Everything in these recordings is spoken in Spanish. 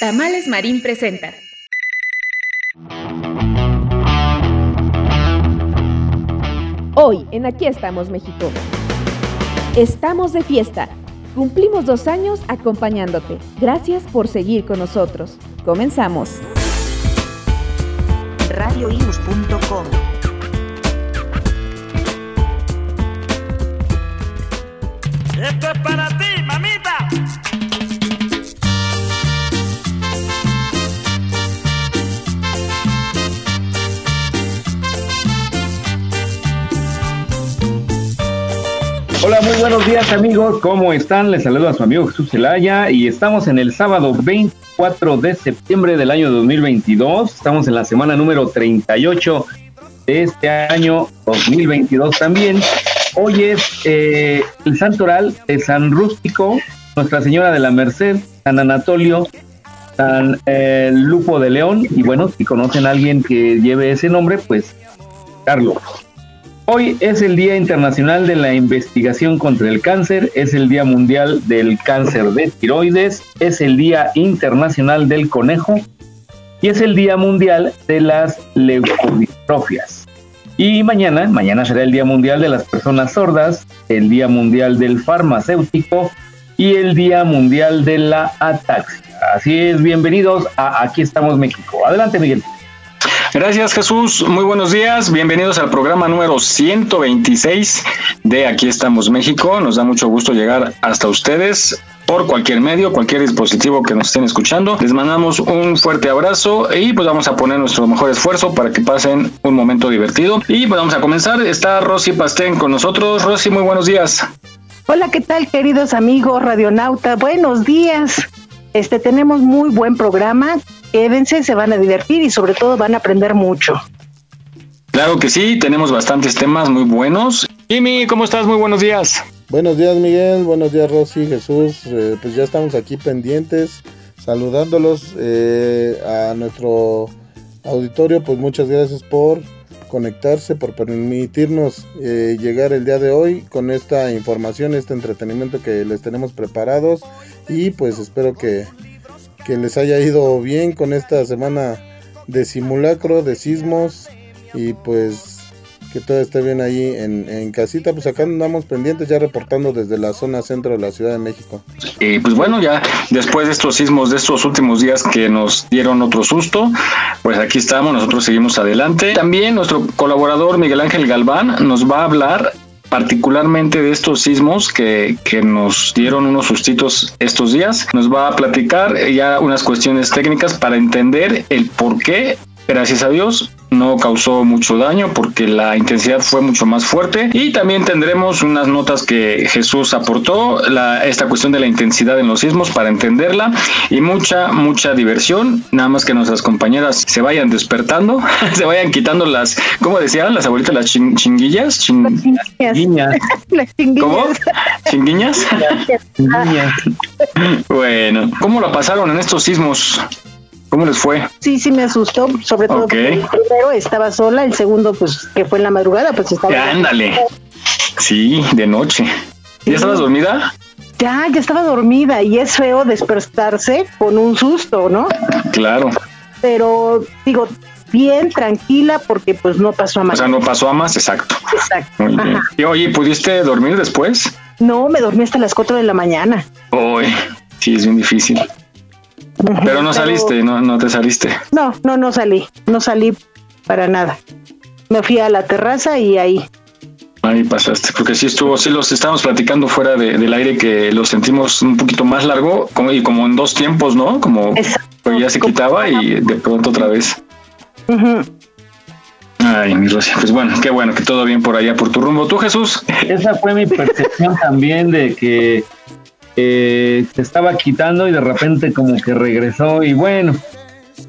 Tamales Marín presenta. Hoy en Aquí estamos México. Estamos de fiesta. Cumplimos dos años acompañándote. Gracias por seguir con nosotros. Comenzamos. radioius.com Esto es para ti, mamita. Hola, muy buenos días amigos, ¿cómo están? Les saludo a su amigo Jesús Zelaya y estamos en el sábado 24 de septiembre del año 2022. Estamos en la semana número 38 de este año 2022 también. Hoy es eh, el santoral de San Rústico, Nuestra Señora de la Merced, San Anatolio, San eh, Lupo de León y bueno, si conocen a alguien que lleve ese nombre, pues Carlos. Hoy es el Día Internacional de la Investigación contra el Cáncer, es el Día Mundial del Cáncer de Tiroides, es el Día Internacional del Conejo y es el Día Mundial de las Leucodistrofias. Y mañana, mañana será el Día Mundial de las Personas Sordas, el Día Mundial del Farmacéutico y el Día Mundial de la Ataxia. Así es, bienvenidos a Aquí estamos México. Adelante, Miguel. Gracias Jesús, muy buenos días, bienvenidos al programa número 126 de Aquí estamos México. Nos da mucho gusto llegar hasta ustedes por cualquier medio, cualquier dispositivo que nos estén escuchando. Les mandamos un fuerte abrazo y pues vamos a poner nuestro mejor esfuerzo para que pasen un momento divertido. Y pues vamos a comenzar. Está Rosy Pastén con nosotros. Rosy, muy buenos días. Hola, ¿qué tal queridos amigos radionauta? Buenos días. Este tenemos muy buen programa. Quédense, se van a divertir y sobre todo van a aprender mucho. Claro que sí, tenemos bastantes temas muy buenos. Jimmy, ¿cómo estás? Muy buenos días. Buenos días Miguel, buenos días Rosy, Jesús. Eh, pues ya estamos aquí pendientes, saludándolos eh, a nuestro auditorio. Pues muchas gracias por conectarse, por permitirnos eh, llegar el día de hoy con esta información, este entretenimiento que les tenemos preparados. Y pues espero que, que les haya ido bien con esta semana de simulacro, de sismos y pues que todo esté bien ahí en, en, casita. Pues acá andamos pendientes ya reportando desde la zona centro de la Ciudad de México. Y pues bueno, ya después de estos sismos de estos últimos días que nos dieron otro susto, pues aquí estamos, nosotros seguimos adelante. También nuestro colaborador Miguel Ángel Galván nos va a hablar particularmente de estos sismos que, que, nos dieron unos sustitos estos días. Nos va a platicar ya unas cuestiones técnicas para entender el por qué Gracias a Dios no causó mucho daño porque la intensidad fue mucho más fuerte y también tendremos unas notas que Jesús aportó, la, esta cuestión de la intensidad en los sismos para entenderla y mucha, mucha diversión, nada más que nuestras compañeras se vayan despertando, se vayan quitando las, ¿cómo decían las abuelitas? Las chinguillas, chinguillas. ¿Cómo? ¿Chinguiñas? bueno, ¿cómo lo pasaron en estos sismos? ¿Cómo les fue? Sí, sí me asustó, sobre todo okay. porque el primero estaba sola, el segundo pues que fue en la madrugada, pues estaba... Ya, ándale. Sí, de noche. ¿Ya estabas dormida? Ya, ya estaba dormida y es feo despertarse con un susto, ¿no? Claro. Pero digo, bien, tranquila, porque pues no pasó a más. O sea, no pasó a más, exacto. Exacto. Muy bien. Y oye, ¿pudiste dormir después? No, me dormí hasta las 4 de la mañana. Uy, sí, es bien difícil. Pero no saliste, no, no te saliste. No, no, no salí, no salí para nada. Me fui a la terraza y ahí. Ahí pasaste, porque sí estuvo, sí los estábamos platicando fuera de, del aire que lo sentimos un poquito más largo como, y como en dos tiempos, ¿no? Como pues ya se quitaba y de pronto otra vez. Uh -huh. Ay, mi Rosia, pues bueno, qué bueno que todo bien por allá por tu rumbo. ¿Tú, Jesús? Esa fue mi percepción también de que eh, se estaba quitando y de repente como que regresó y bueno,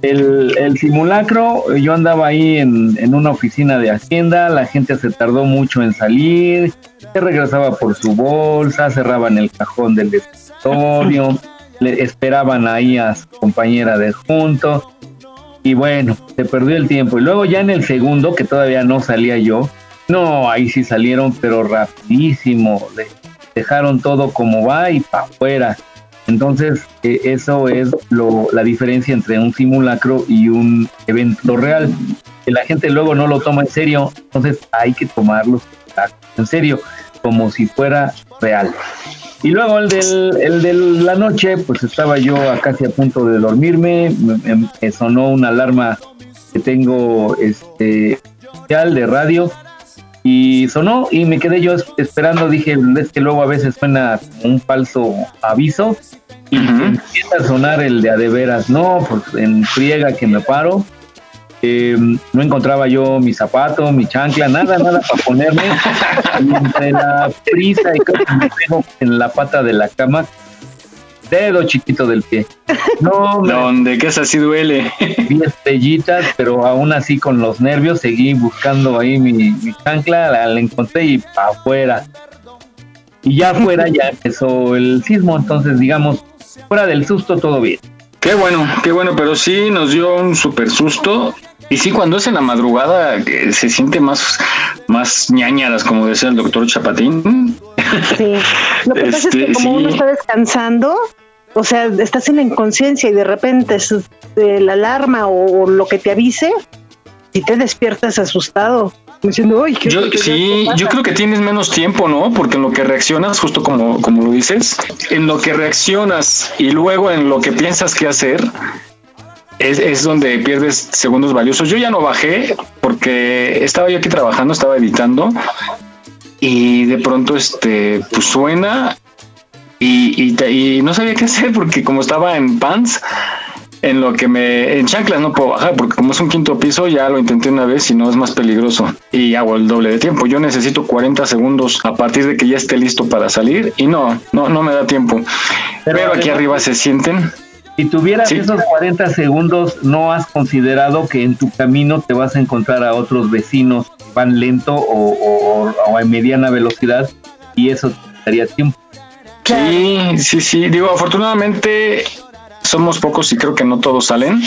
el, el simulacro, yo andaba ahí en, en, una oficina de Hacienda, la gente se tardó mucho en salir, se regresaba por su bolsa, cerraban el cajón del escritorio, le esperaban ahí a su compañera de junto y bueno, se perdió el tiempo. Y luego ya en el segundo, que todavía no salía yo, no, ahí sí salieron, pero rapidísimo, dejaron todo como va y para afuera. Entonces, eh, eso es lo, la diferencia entre un simulacro y un evento real. La gente luego no lo toma en serio, entonces hay que tomarlo en serio, como si fuera real. Y luego el, del, el de la noche, pues estaba yo casi a punto de dormirme, me, sonó una alarma que tengo este de radio y sonó y me quedé yo esperando, dije, es que luego a veces suena un falso aviso y empieza a sonar el de a de veras, no, pues en friega que me paro. Eh, no encontraba yo mi zapato, mi chancla, nada, nada para ponerme. Y entre la prisa y casi me pego en la pata de la cama, dedo chiquito del pie. No, donde que así duele. Vi estrellitas, pero aún así con los nervios seguí buscando ahí mi, mi chancla, la, la encontré y para afuera. Y ya afuera ya empezó el sismo, entonces digamos, fuera del susto todo bien. Qué bueno, qué bueno, pero sí nos dio un super susto. Y sí, cuando es en la madrugada se siente más, más ñañaras, como decía el doctor Chapatín. Sí, lo que pasa es que este, como uno está descansando, o sea, estás en la inconsciencia y de repente es la alarma o lo que te avise, y te despiertas asustado yo, sí, yo creo que tienes menos tiempo, ¿no? Porque en lo que reaccionas, justo como, como lo dices, en lo que reaccionas y luego en lo que piensas que hacer, es, es, donde pierdes segundos valiosos. Yo ya no bajé porque estaba yo aquí trabajando, estaba editando y de pronto este pues suena y, y, y no sabía qué hacer porque como estaba en pants en lo que me en chanclas no puedo bajar porque como es un quinto piso ya lo intenté una vez y no es más peligroso. Y hago el doble de tiempo. Yo necesito 40 segundos a partir de que ya esté listo para salir y no no no me da tiempo. Pero, aquí arriba se sienten. si tuvieras esos 40 segundos no has considerado que en tu camino te vas a encontrar a otros vecinos que van lento o, o, a mediana velocidad y eso te daría tiempo Sí, sí, sí. Digo, afortunadamente somos pocos y creo que no todos salen,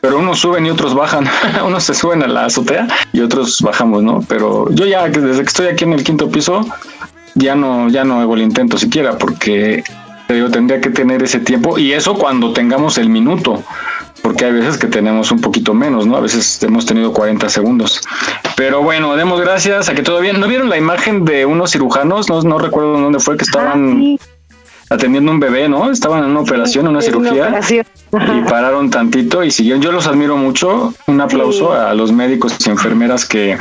pero unos suben y otros bajan. unos se suben a la azotea y otros bajamos, ¿no? Pero yo ya desde que estoy aquí en el quinto piso ya no ya no hago el intento siquiera porque yo tendría que tener ese tiempo y eso cuando tengamos el minuto porque hay veces que tenemos un poquito menos, ¿no? A veces hemos tenido 40 segundos. Pero bueno, demos gracias a que todo bien. ¿No vieron la imagen de unos cirujanos? No, no recuerdo dónde fue, que estaban... Ah, atendiendo un bebé, ¿no? Estaban en una operación, una cirugía y pararon tantito y siguieron. Yo los admiro mucho. Un aplauso a los médicos y enfermeras que,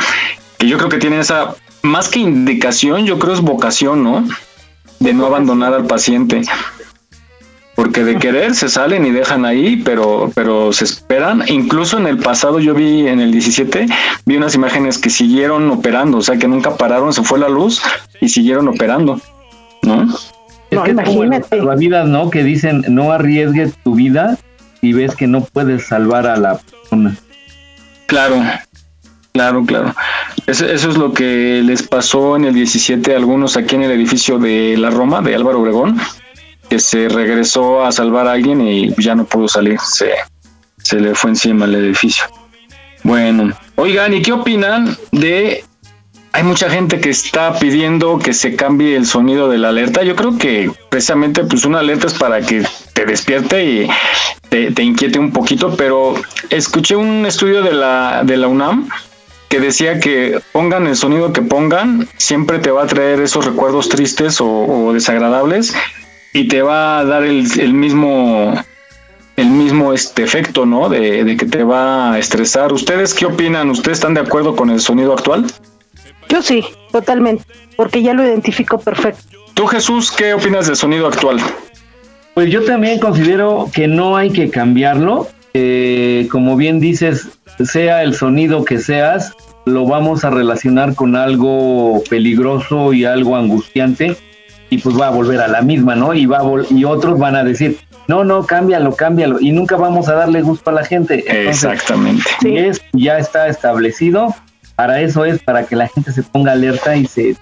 que yo creo que tienen esa, más que indicación, yo creo es vocación, ¿no? De no abandonar al paciente. Porque de querer se salen y dejan ahí, pero, pero se esperan. Incluso en el pasado yo vi en el 17, vi unas imágenes que siguieron operando, o sea que nunca pararon, se fue la luz y siguieron operando, ¿no? no, imagínate. La vida, ¿no? Que dicen, no arriesgues tu vida y ves que no puedes salvar a la persona. Claro, claro, claro. Eso, eso, es lo que les pasó en el 17 a algunos aquí en el edificio de la Roma, de Álvaro Obregón, se regresó a salvar a alguien y ya no pudo salir, se, se le fue encima el edificio. Bueno, oigan, ¿y qué opinan de hay mucha gente que está pidiendo que se cambie el sonido de la alerta. Yo creo que precisamente pues una alerta es para que te despierte y te, inquiete un poquito, pero escuché un estudio de la, de la UNAM que decía que pongan el sonido que pongan, siempre te va a traer esos recuerdos tristes o, desagradables y te va a dar el, mismo el mismo este efecto, ¿no? De, de que te va a estresar. ¿Ustedes qué opinan? ¿Ustedes están de acuerdo con el sonido actual? Yo sí, totalmente, porque ya lo identifico perfecto. Tú Jesús, ¿qué opinas del sonido actual? Pues yo también considero que no hay que cambiarlo. como bien dices, sea el sonido que seas, lo vamos a relacionar con algo peligroso y algo angustiante. Y pues va a volver a la misma, ¿no? Y, va y otros van a decir, no, no, cámbialo, cámbialo, y nunca vamos a darle gusto a la gente. Exactamente. Si es, ya está establecido, para eso es, para que la gente se ponga alerta y se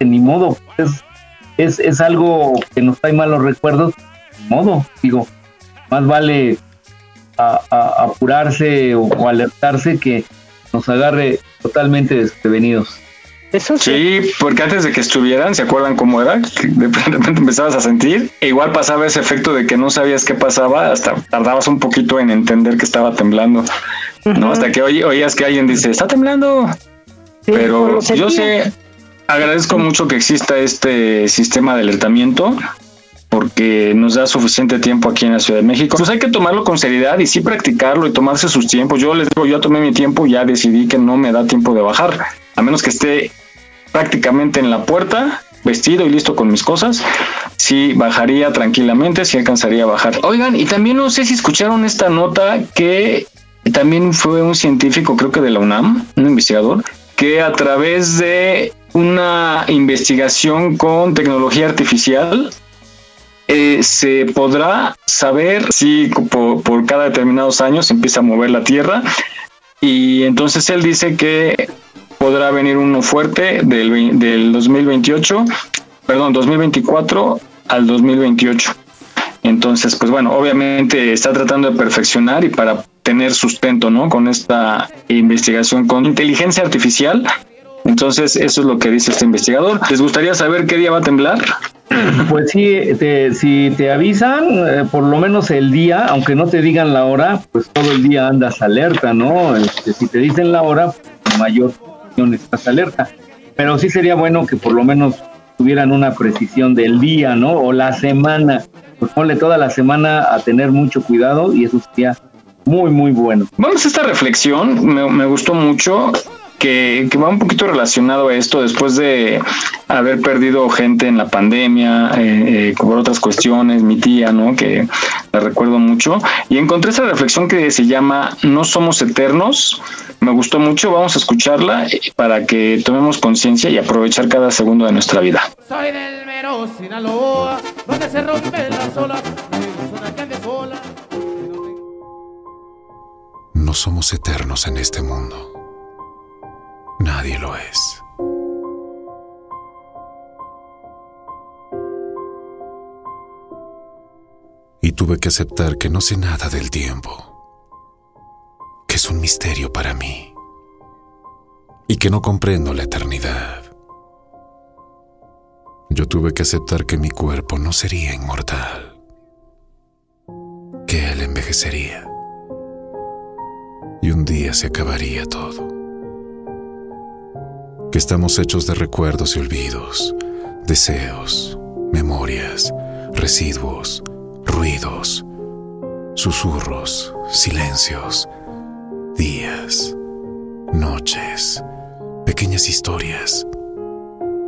ni modo, es, es, es algo que nos trae malos recuerdos, ni modo, digo, más vale apurarse o, alertarse que nos agarre totalmente desprevenidos. Eso sí. porque antes de que estuvieran, ¿se acuerdan cómo era? Que de repente empezabas a sentir. E igual pasaba ese efecto de que no sabías qué pasaba, hasta tardabas un poquito en entender que estaba temblando. ¿no? Hasta que oías que alguien dice, está temblando. Pero yo sé, agradezco mucho que exista este sistema de alertamiento porque nos da suficiente tiempo aquí en la Ciudad de México. Pues hay que tomarlo con seriedad y sí practicarlo y tomarse sus tiempos. Yo les digo, yo tomé mi tiempo y ya decidí que no me da tiempo de bajar, a menos que esté prácticamente en la puerta, vestido y listo con mis cosas, sí bajaría tranquilamente, sí alcanzaría a bajar. Oigan, y también no sé si escucharon esta nota que también fue un científico, creo que de la UNAM, un investigador, que a través de una investigación con tecnología artificial eh, se podrá saber si por, cada determinados años se empieza a mover la Tierra y entonces él dice que podrá venir uno fuerte del, del 2028, perdón, 2024 al 2028. Entonces, pues bueno, obviamente está tratando de perfeccionar y para tener sustento, ¿no? Con esta investigación con inteligencia artificial. Entonces, eso es lo que dice este investigador. ¿Les gustaría saber qué día va a temblar? Pues sí, si te avisan, eh, por lo menos el día, aunque no te digan la hora, pues todo el día andas alerta, ¿no? Este, si te dicen la hora, pues mayor estás alerta. Pero sí sería bueno que por lo menos tuvieran una precisión del día, ¿no? O la semana. Pues ponle toda la semana a tener mucho cuidado y eso sería muy, muy bueno. Vamos a esta reflexión, me, me gustó mucho que, va un poquito relacionado a esto después de haber perdido gente en la pandemia, eh, eh, por otras cuestiones, mi tía, ¿no? Que la recuerdo mucho. Y encontré esa reflexión que se llama No somos eternos. Me gustó mucho, vamos a escucharla para que tomemos conciencia y aprovechar cada segundo de nuestra vida. Soy del Mero, Sinaloa, donde se rompen las olas, No somos eternos en este mundo Nadie lo es. Y tuve que aceptar que no sé nada del tiempo, que es un misterio para mí y que no comprendo la eternidad. Yo tuve que aceptar que mi cuerpo no sería inmortal, que él envejecería y un día se acabaría todo estamos hechos de recuerdos y olvidos, deseos, memorias, residuos, ruidos, susurros, silencios, días, noches, pequeñas historias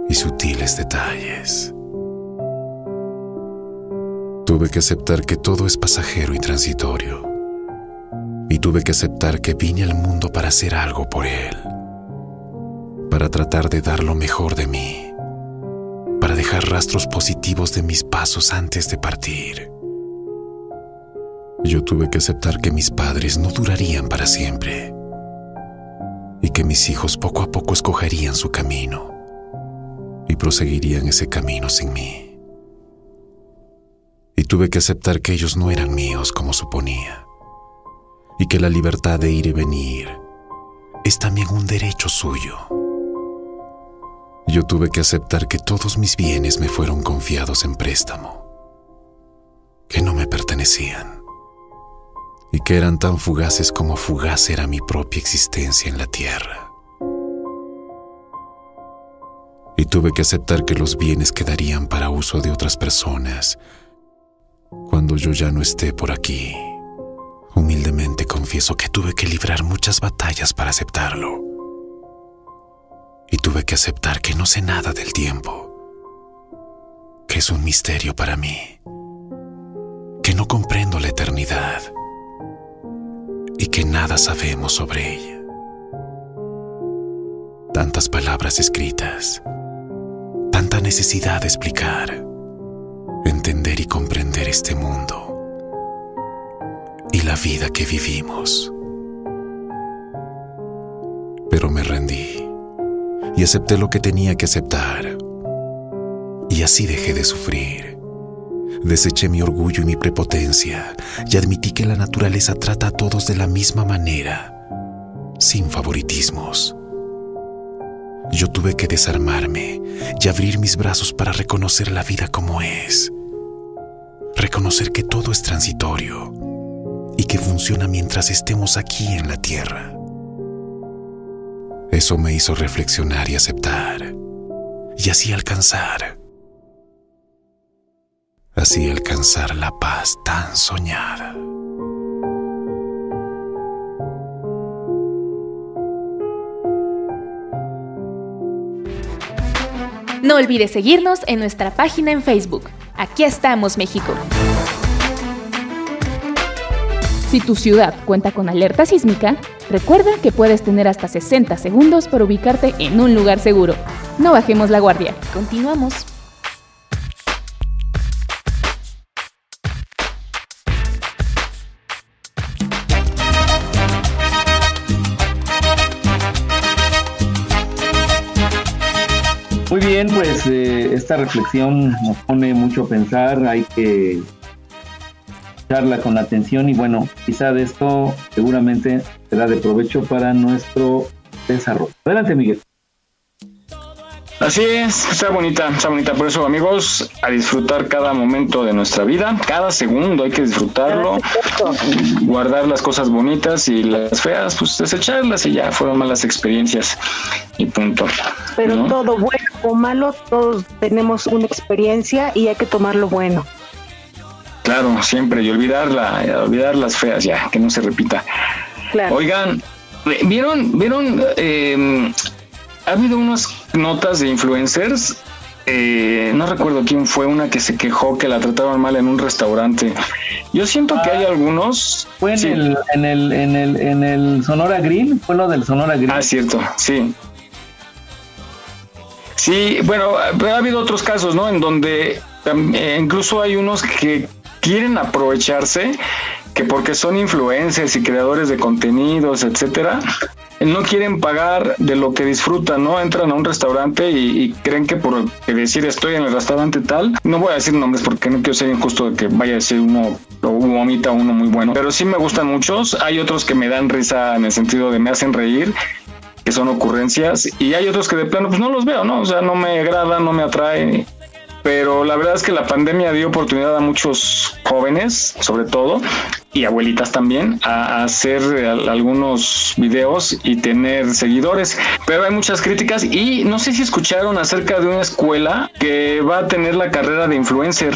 y sutiles detalles. Tuve que aceptar que todo es pasajero y transitorio. Y tuve que aceptar que vine al mundo para hacer algo por él para tratar de dar lo mejor de mí, para dejar rastros positivos de mis pasos antes de partir. Yo tuve que aceptar que mis padres no durarían para siempre y que mis hijos poco a poco escogerían su camino y proseguirían ese camino sin mí. Y tuve que aceptar que ellos no eran míos como suponía y que la libertad de ir y venir es también un derecho suyo yo tuve que aceptar que todos mis bienes me fueron confiados en préstamo, que no me pertenecían y que eran tan fugaces como fugaz era mi propia existencia en la tierra. Y tuve que aceptar que los bienes quedarían para uso de otras personas cuando yo ya no esté por aquí. Humildemente confieso que tuve que librar muchas batallas para aceptarlo y tuve que aceptar que no sé nada del tiempo, que es un misterio para mí, que no comprendo la eternidad y que nada sabemos sobre ella. Tantas palabras escritas, tanta necesidad de explicar, entender y comprender este mundo y la vida que vivimos. Pero me rendí y acepté lo que tenía que aceptar. Y así dejé de sufrir. Deseché mi orgullo y mi prepotencia y admití que la naturaleza trata a todos de la misma manera, sin favoritismos. Yo tuve que desarmarme y abrir mis brazos para reconocer la vida como es. Reconocer que todo es transitorio y que funciona mientras estemos aquí en la tierra. Eso me hizo reflexionar y aceptar, y así alcanzar, así alcanzar la paz tan soñada. No olvides seguirnos en nuestra página en Facebook. Aquí estamos, México. Si tu ciudad cuenta con alerta sísmica, recuerda que puedes tener hasta 60 segundos para ubicarte en un lugar seguro. No bajemos la guardia. Continuamos. Muy bien, pues eh, esta reflexión nos pone mucho a pensar, hay que charla con atención y bueno, quizá de esto seguramente será de provecho para nuestro desarrollo. Adelante, Miguel. Así es, está bonita, está bonita. Por eso, amigos, a disfrutar cada momento de nuestra vida, cada segundo hay que disfrutarlo, guardar las cosas bonitas y las feas, pues desecharlas y ya fueron malas experiencias y punto. Pero todo bueno o malo, todos tenemos una experiencia y hay que tomar lo bueno. Claro, siempre, y olvidarla, olvidar las feas ya, que no se repita. Oigan, ¿vieron, vieron eh, ha habido unas notas de influencers. Eh, no recuerdo quién fue una que se quejó que la trataron mal en un restaurante. Yo siento que hay ah, algunos. Fue en, el, en, el, en, el, en el Sonora Grill, fue lo del Sonora Grill. Ah, cierto, sí. Sí, bueno, ha habido otros casos, ¿no? En donde eh, incluso hay unos que quieren aprovecharse, que porque son influencers y creadores de contenidos, etcétera, no quieren pagar de lo que disfrutan, ¿no? Entran a un restaurante y, creen que por decir estoy en el restaurante tal, no voy a decir nombres porque no quiero ser injusto de que vaya a decir uno o vomita uno muy bueno, pero sí me gustan muchos, hay otros que me dan risa en el sentido de me hacen reír que son ocurrencias y hay otros que de plano pues no los veo, ¿no? O sea, no me agrada, no me atrae pero la verdad es que la pandemia dio oportunidad a muchos jóvenes, sobre todo, y abuelitas también, a, hacer algunos videos y tener seguidores. Pero hay muchas críticas y no sé si escucharon acerca de una escuela que va a tener la carrera de influencer.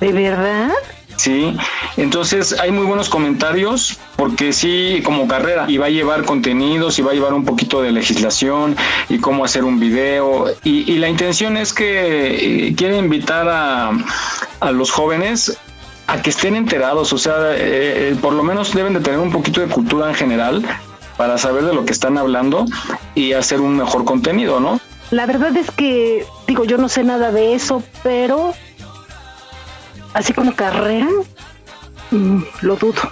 ¿De verdad? Sí, entonces hay muy buenos comentarios porque sí, como carrera, y va a llevar contenidos, y va a llevar un poquito de legislación, y cómo hacer un video, y, la intención es que eh, quiere invitar a, a los jóvenes a que estén enterados, o sea, eh, eh, por lo menos deben de tener un poquito de cultura en general para saber de lo que están hablando y hacer un mejor contenido, ¿no? La verdad es que, digo, yo no sé nada de eso, pero así como carrera, mm, lo dudo.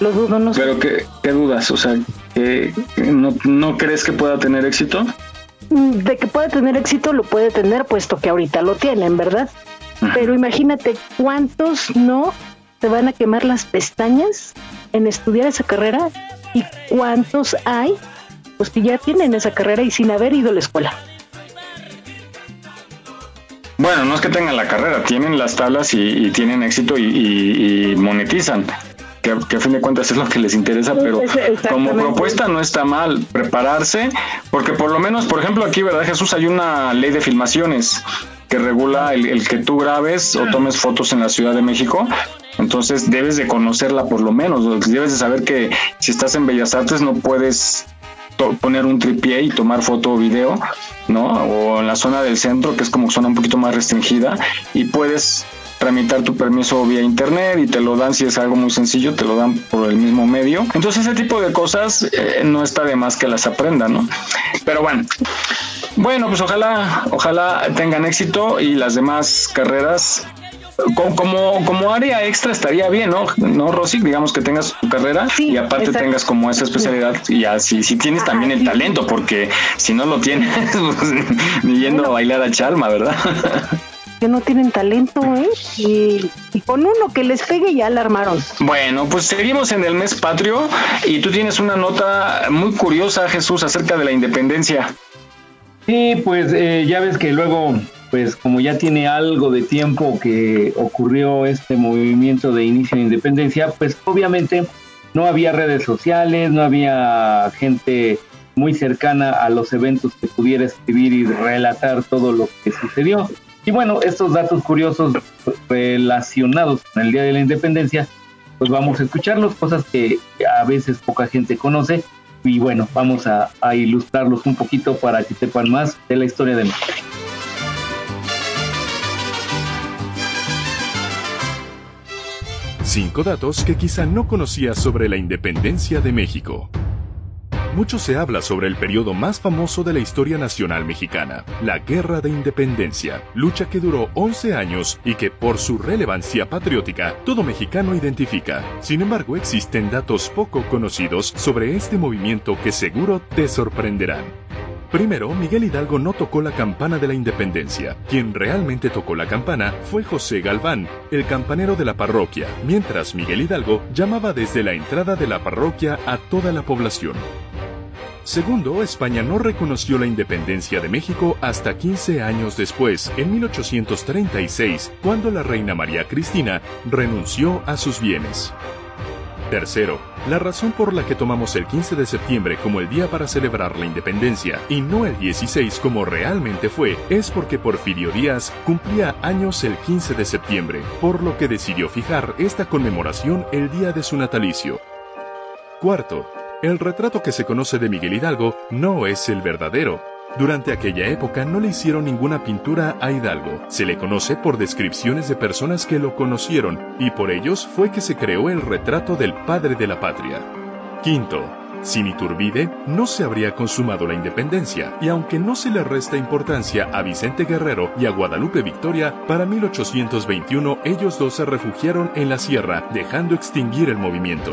Lo dudo, no sé. Pero ¿qué, qué dudas? O sea, que no, ¿no crees que pueda tener éxito? De que puede tener éxito, lo puede tener, puesto que ahorita lo tienen, ¿verdad? Pero imagínate cuántos no se van a quemar las pestañas en estudiar esa carrera y cuántos hay pues que ya tienen esa carrera y sin haber ido a la escuela. Bueno, no es que tengan la carrera, tienen las tablas y, tienen éxito y, monetizan. Que, a fin de cuentas es lo que les interesa, pero como propuesta no está mal prepararse, porque por lo menos, por ejemplo, aquí, ¿verdad, Jesús? Hay una ley de filmaciones que regula el, que tú grabes o tomes fotos en la Ciudad de México. Entonces debes de conocerla por lo menos, debes de saber que si estás en Bellas Artes no puedes poner un tripié y tomar foto o video, ¿no? O en la zona del centro, que es como zona un poquito más restringida, y puedes tramitar tu permiso vía internet y te lo dan si es algo muy sencillo, te lo dan por el mismo medio. Entonces ese tipo de cosas eh, no está de más que las aprendan, ¿no? Pero bueno, Bueno, pues ojalá, ojalá tengan éxito y las demás carreras como, como área extra estaría bien, ¿no? ¿No, Rosy? Digamos que tengas tu carrera y aparte tengas como esa especialidad y así si tienes también el talento, porque si no lo tienes, pues, ni yendo a bailar a Chalma, ¿verdad? que no tienen talento, ¿eh? Y, y, con uno que les pegue ya la armaron. Bueno, pues seguimos en el mes patrio y tú tienes una nota muy curiosa, Jesús, acerca de la independencia. Sí, pues eh, ya ves que luego, pues como ya tiene algo de tiempo que ocurrió este movimiento de inicio de independencia, pues obviamente no había redes sociales, no había gente muy cercana a los eventos que pudiera escribir y relatar todo lo que sucedió. Y bueno, estos datos curiosos relacionados con el Día de la Independencia, pues vamos a escucharlos, cosas que a veces poca gente conoce. Y bueno, vamos a, ilustrarlos un poquito para que sepan más de la historia de México. Cinco datos que quizá no conocías sobre la independencia de México. Mucho se habla sobre el periodo más famoso de la historia nacional mexicana, la Guerra de Independencia, lucha que duró 11 años y que por su relevancia patriótica todo mexicano identifica. Sin embargo, existen datos poco conocidos sobre este movimiento que seguro te sorprenderán. Primero, Miguel Hidalgo no tocó la campana de la independencia. Quien realmente tocó la campana fue José Galván, el campanero de la parroquia, mientras Miguel Hidalgo llamaba desde la entrada de la parroquia a toda la población. Segundo, España no reconoció la independencia de México hasta 15 años después, en 1836, cuando la reina María Cristina renunció a sus bienes. Tercero, la razón por la que tomamos el 15 de septiembre como el día para celebrar la independencia y no el 16 como realmente fue es porque Porfirio Díaz cumplía años el 15 de septiembre, por lo que decidió fijar esta conmemoración el día de su natalicio. Cuarto, el retrato que se conoce de Miguel Hidalgo no es el verdadero. Durante aquella época no le hicieron ninguna pintura a Hidalgo. Se le conoce por descripciones de personas que lo conocieron y por ellos fue que se creó el retrato del padre de la patria. Quinto, sin Iturbide no se habría consumado la independencia, y aunque no se le resta importancia a Vicente Guerrero y a Guadalupe Victoria, para 1821 ellos dos se refugiaron en la sierra, dejando extinguir el movimiento.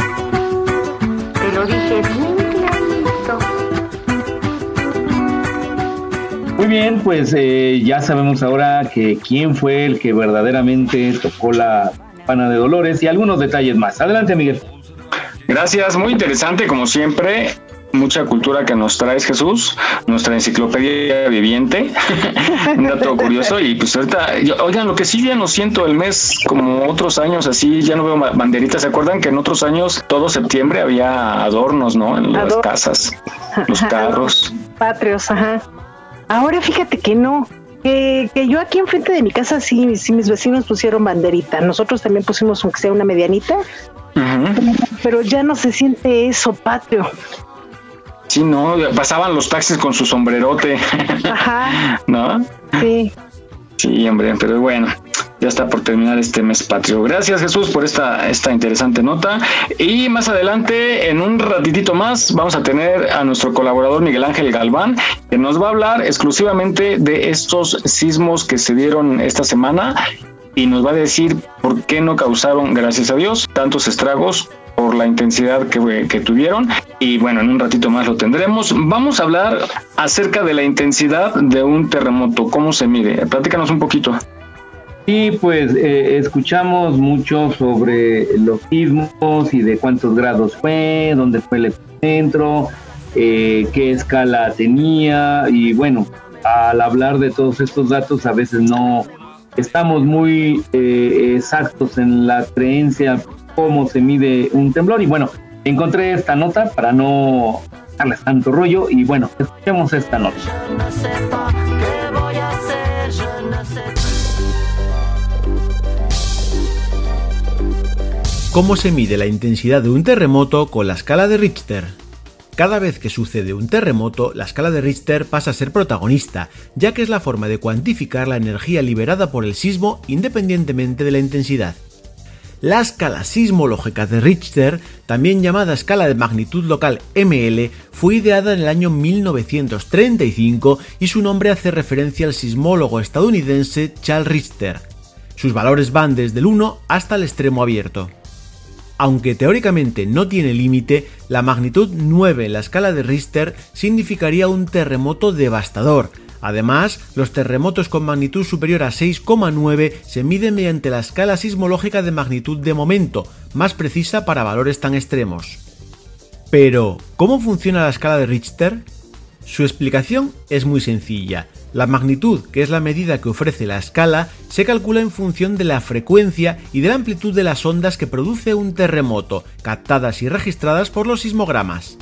Bien, pues eh, ya sabemos ahora que quién fue el que verdaderamente tocó la pana de Dolores y algunos detalles más. Adelante, Miguel. Gracias, muy interesante como siempre. Mucha cultura que nos traes, Jesús, nuestra enciclopedia viviente. Un dato curioso. Y pues ahorita, oigan, lo que sí ya no siento el mes, como otros años, así ya no veo banderitas. ¿Se acuerdan que en otros años, todo septiembre, había adornos, ¿no? En las casas, los carros. Patrios, ajá. Ahora fíjate que no. Que, yo aquí enfrente de mi casa sí, sí mis vecinos pusieron banderita. Nosotros también pusimos aunque sea una medianita. Pero ya no se siente eso patrio. Sí, no, pasaban los taxis con su sombrerote. Ajá. ¿No? Sí. Sí, hombre, pero bueno, ya está por terminar este mes patrio. Gracias Jesús por esta, esta interesante nota. Y más adelante, en un ratitito más, vamos a tener a nuestro colaborador Miguel Ángel Galván, que nos va a hablar exclusivamente de estos sismos que se dieron esta semana y nos va a decir por qué no causaron, gracias a Dios, tantos estragos por la intensidad que, que, tuvieron y bueno, en un ratito más lo tendremos. Vamos a hablar acerca de la intensidad de un terremoto, cómo se mide. Platícanos un poquito. Sí, pues eh, escuchamos mucho sobre los sismos y de cuántos grados fue, dónde fue el centro, eh, qué escala tenía. Y bueno, al hablar de todos estos datos a veces no estamos muy eh, exactos en la creencia cómo se mide un temblor. Y bueno, encontré esta nota para no darles tanto rollo. Y bueno, escuchemos esta nota. Cómo se mide la intensidad de un terremoto con la escala de Richter. Cada vez que sucede un terremoto, la escala de Richter pasa a ser protagonista, ya que es la forma de cuantificar la energía liberada por el sismo independientemente de la intensidad. La escala sismológica de Richter, también llamada escala de magnitud local ML, fue ideada en el año 1935 y su nombre hace referencia al sismólogo estadounidense Charles Richter. Sus valores van desde el 1 hasta el extremo abierto. Aunque teóricamente no tiene límite, la magnitud 9 en la escala de Richter significaría un terremoto devastador. Además, los terremotos con magnitud superior a 6,9 se miden mediante la escala sismológica de magnitud de momento, más precisa para valores tan extremos. Pero, ¿cómo funciona la escala de Richter? Su explicación es muy sencilla. La magnitud, que es la medida que ofrece la escala, se calcula en función de la frecuencia y de la amplitud de las ondas que produce un terremoto, captadas y registradas por los sismogramas.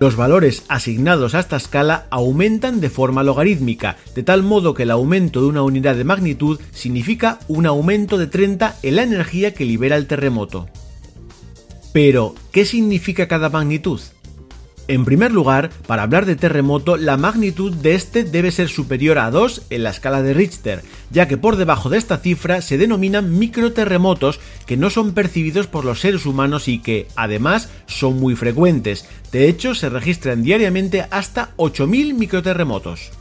Los valores asignados a esta escala aumentan de forma logarítmica, de tal modo que el aumento de una unidad de magnitud significa un aumento de 30 en la energía que libera el terremoto. Pero, ¿qué significa cada magnitud? En primer lugar, para hablar de terremoto, la magnitud de este debe ser superior a 2 en la escala de Richter, ya que por debajo de esta cifra se denominan microterremotos que no son percibidos por los seres humanos y que, además, son muy frecuentes. De hecho, se registran diariamente hasta 8.000 microterremotos.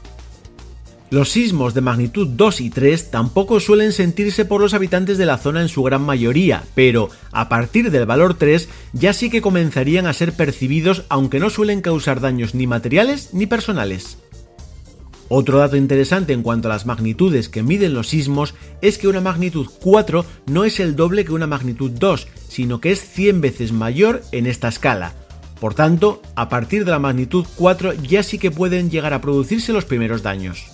Los sismos de magnitud 2 y 3 tampoco suelen sentirse por los habitantes de la zona en su gran mayoría, pero a partir del valor 3 ya sí que comenzarían a ser percibidos aunque no suelen causar daños ni materiales ni personales. Otro dato interesante en cuanto a las magnitudes que miden los sismos es que una magnitud 4 no es el doble que una magnitud 2, sino que es 100 veces mayor en esta escala. Por tanto, a partir de la magnitud 4 ya sí que pueden llegar a producirse los primeros daños.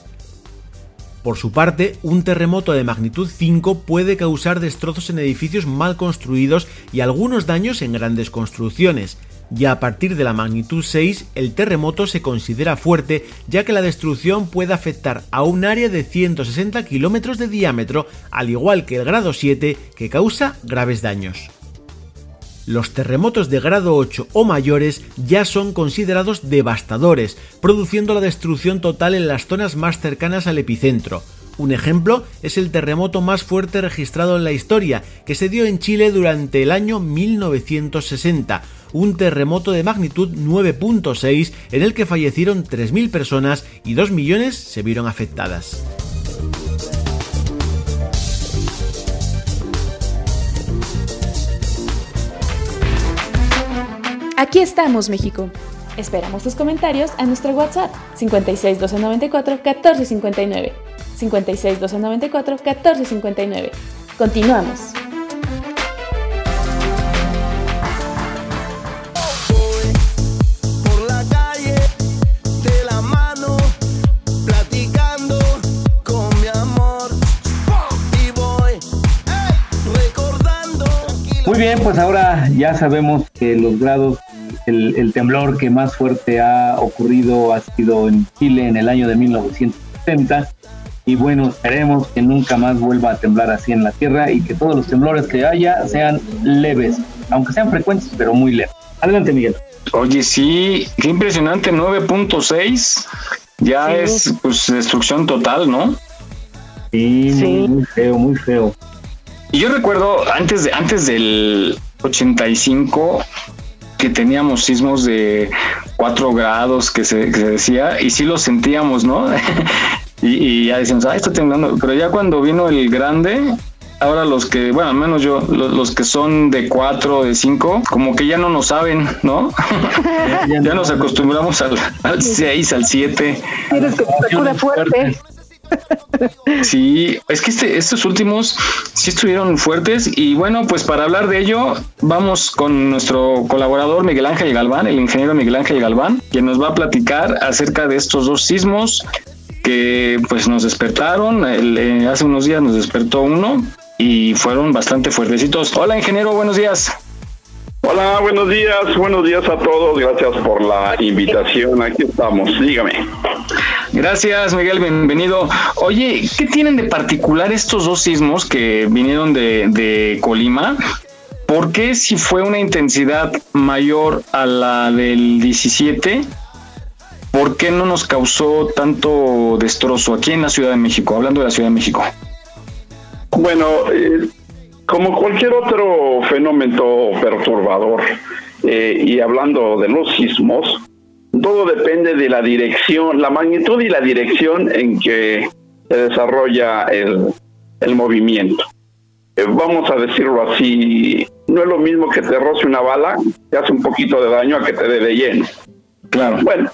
Por su parte, un terremoto de magnitud 5 puede causar destrozos en edificios mal construidos y algunos daños en grandes construcciones. Ya a partir de la magnitud 6, el terremoto se considera fuerte ya que la destrucción puede afectar a un área de 160 kilómetros de diámetro, al igual que el grado 7, que causa graves daños los terremotos de grado 8 o mayores ya son considerados devastadores, produciendo la destrucción total en las zonas más cercanas al epicentro. Un ejemplo es el terremoto más fuerte registrado en la historia, que se dio en Chile durante el año 1960, un terremoto de magnitud 9.6 en el que fallecieron 3.000 personas y 2 millones se vieron afectadas. Aquí estamos, México. Esperamos tus comentarios a nuestro WhatsApp 56 294 1459. 56 294 1459. Continuamos. Muy bien, pues ahora ya sabemos que los grados el, temblor que más fuerte ha ocurrido ha sido en Chile en el año de 1970. Y bueno, esperemos que nunca más vuelva a temblar así en la Tierra y que todos los temblores que haya sean leves, aunque sean frecuentes, pero muy leves. Adelante, Miguel. Oye, sí, qué impresionante, 9.6. Ya es pues destrucción total, ¿no? Sí, sí, muy feo, muy feo. Y yo recuerdo antes de antes del 85 que teníamos sismos de 4 grados que se, decía, y sí lo sentíamos, ¿no? y, ya decíamos, ah, está temblando. Pero ya cuando vino el grande, ahora los que, bueno, al menos yo, los, que son de 4, de 5, como que ya no nos saben, ¿no? ya nos acostumbramos al, al 6, al 7. Tienes que fuerte. Sí, es que este, estos últimos sí estuvieron fuertes y bueno, pues para hablar de ello vamos con nuestro colaborador Miguel Ángel Galván, el ingeniero Miguel Ángel Galván, quien nos va a platicar acerca de estos dos sismos que pues nos despertaron, eh, hace unos días nos despertó uno y fueron bastante fuertecitos. Hola ingeniero, buenos días. Hola, buenos días, buenos días a todos, gracias por la invitación, aquí estamos, dígame. Gracias, Miguel, bienvenido. Oye, ¿qué tienen de particular estos dos sismos que vinieron de, Colima? ¿por qué si fue una intensidad mayor a la del 17? ¿Por qué no nos causó tanto destrozo aquí en la Ciudad de México? Hablando de la Ciudad de México. Bueno, eh, como cualquier otro fenómeno perturbador, eh, y hablando de los sismos, todo depende de la dirección, la magnitud y la dirección en que se desarrolla el, movimiento. Eh, vamos a decirlo así, no es lo mismo que te roce una bala, te hace un poquito de daño a que te dé de lleno. Claro. Bueno,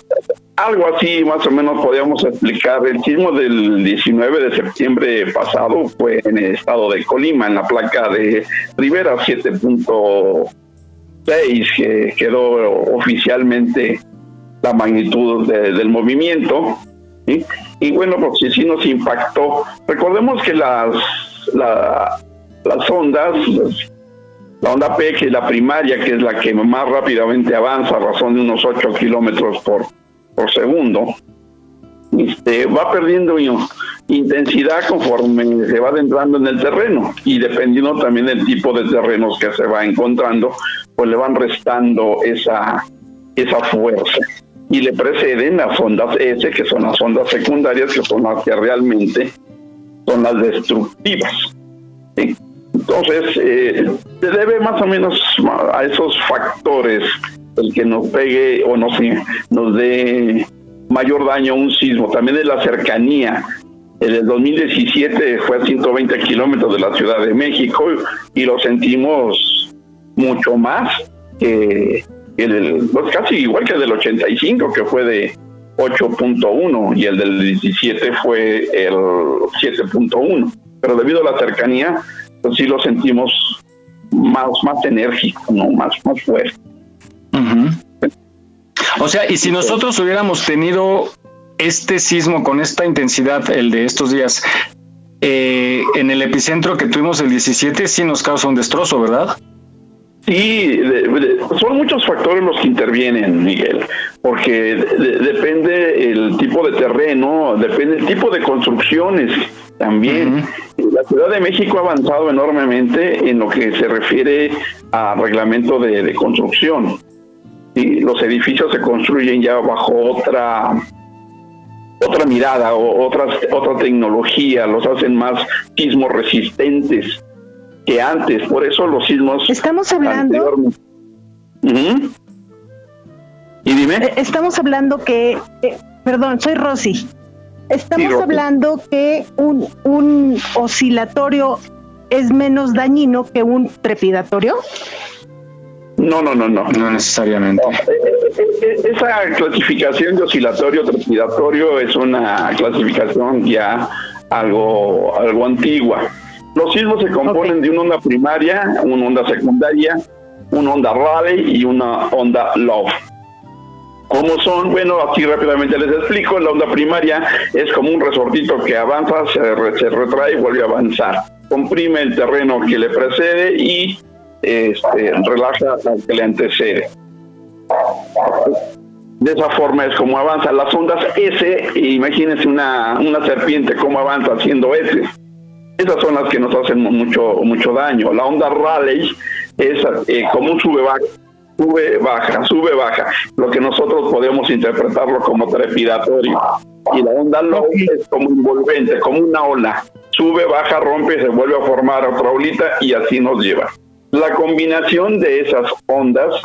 algo así más o menos podríamos explicar. El sismo del 19 de septiembre pasado fue en el estado de Colima, en la placa de Rivera 7.6, que quedó oficialmente la magnitud del movimiento. Y bueno, pues sí, nos impactó. Recordemos que las, las ondas, la onda P, que es la primaria, que es la que más rápidamente avanza a razón de unos 8 kilómetros por, por segundo, este, va perdiendo intensidad conforme se va adentrando en el terreno y dependiendo también del tipo de terrenos que se va encontrando, pues le van restando esa, esa fuerza. Y le preceden las ondas S, que son las ondas secundarias, que son las que realmente son las destructivas. Entonces, eh, se debe más o menos a esos factores el que nos pegue o nos, nos dé mayor daño a un sismo. También es la cercanía. En el 2017 fue a 120 kilómetros de la Ciudad de México y lo sentimos mucho más que el, pues casi igual que el del 85, que fue de 8.1 y el del 17 fue el 7.1. Pero debido a la cercanía, pues sí lo sentimos más, más enérgico, ¿no? más, más fuerte. O sea, y si nosotros hubiéramos tenido este sismo con esta intensidad, el de estos días, eh, en el epicentro que tuvimos el 17, sí nos causa un destrozo, ¿verdad? Sí, son muchos factores los que intervienen, Miguel, porque depende el tipo de terreno, depende el tipo de construcciones también. La Ciudad de México ha avanzado enormemente en lo que se refiere a reglamento de, construcción. Y los edificios se construyen ya bajo otra otra mirada o otra, otra tecnología, los hacen más sismos resistentes que antes. Por eso los sismos. Estamos hablando. Y dime. Eh, estamos hablando que. Eh, perdón, soy Rosy. Estamos hablando que un, un oscilatorio es menos dañino que un trepidatorio. No, no, no, no. No necesariamente. Eh, esa clasificación de oscilatorio trepidatorio es una clasificación ya algo, algo antigua. Los sismos se componen de una onda primaria, una onda secundaria, una onda Raleigh y una onda Love. ¿Cómo son? Bueno, aquí rápidamente les explico. La onda primaria es como un resortito que avanza, se, retrae y vuelve a avanzar. Comprime el terreno que le precede y este, relaja al que le antecede. De esa forma es como avanza. Las ondas S, imagínense una, una serpiente cómo avanza haciendo S esas son las que nos hacen mucho, mucho daño. La onda Raleigh es eh, como un sube baja, sube baja, sube baja, lo que nosotros podemos interpretarlo como trepidatorio. Y la onda Low es como envolvente, como una ola. Sube, baja, rompe, se vuelve a formar otra olita y así nos lleva. La combinación de esas ondas,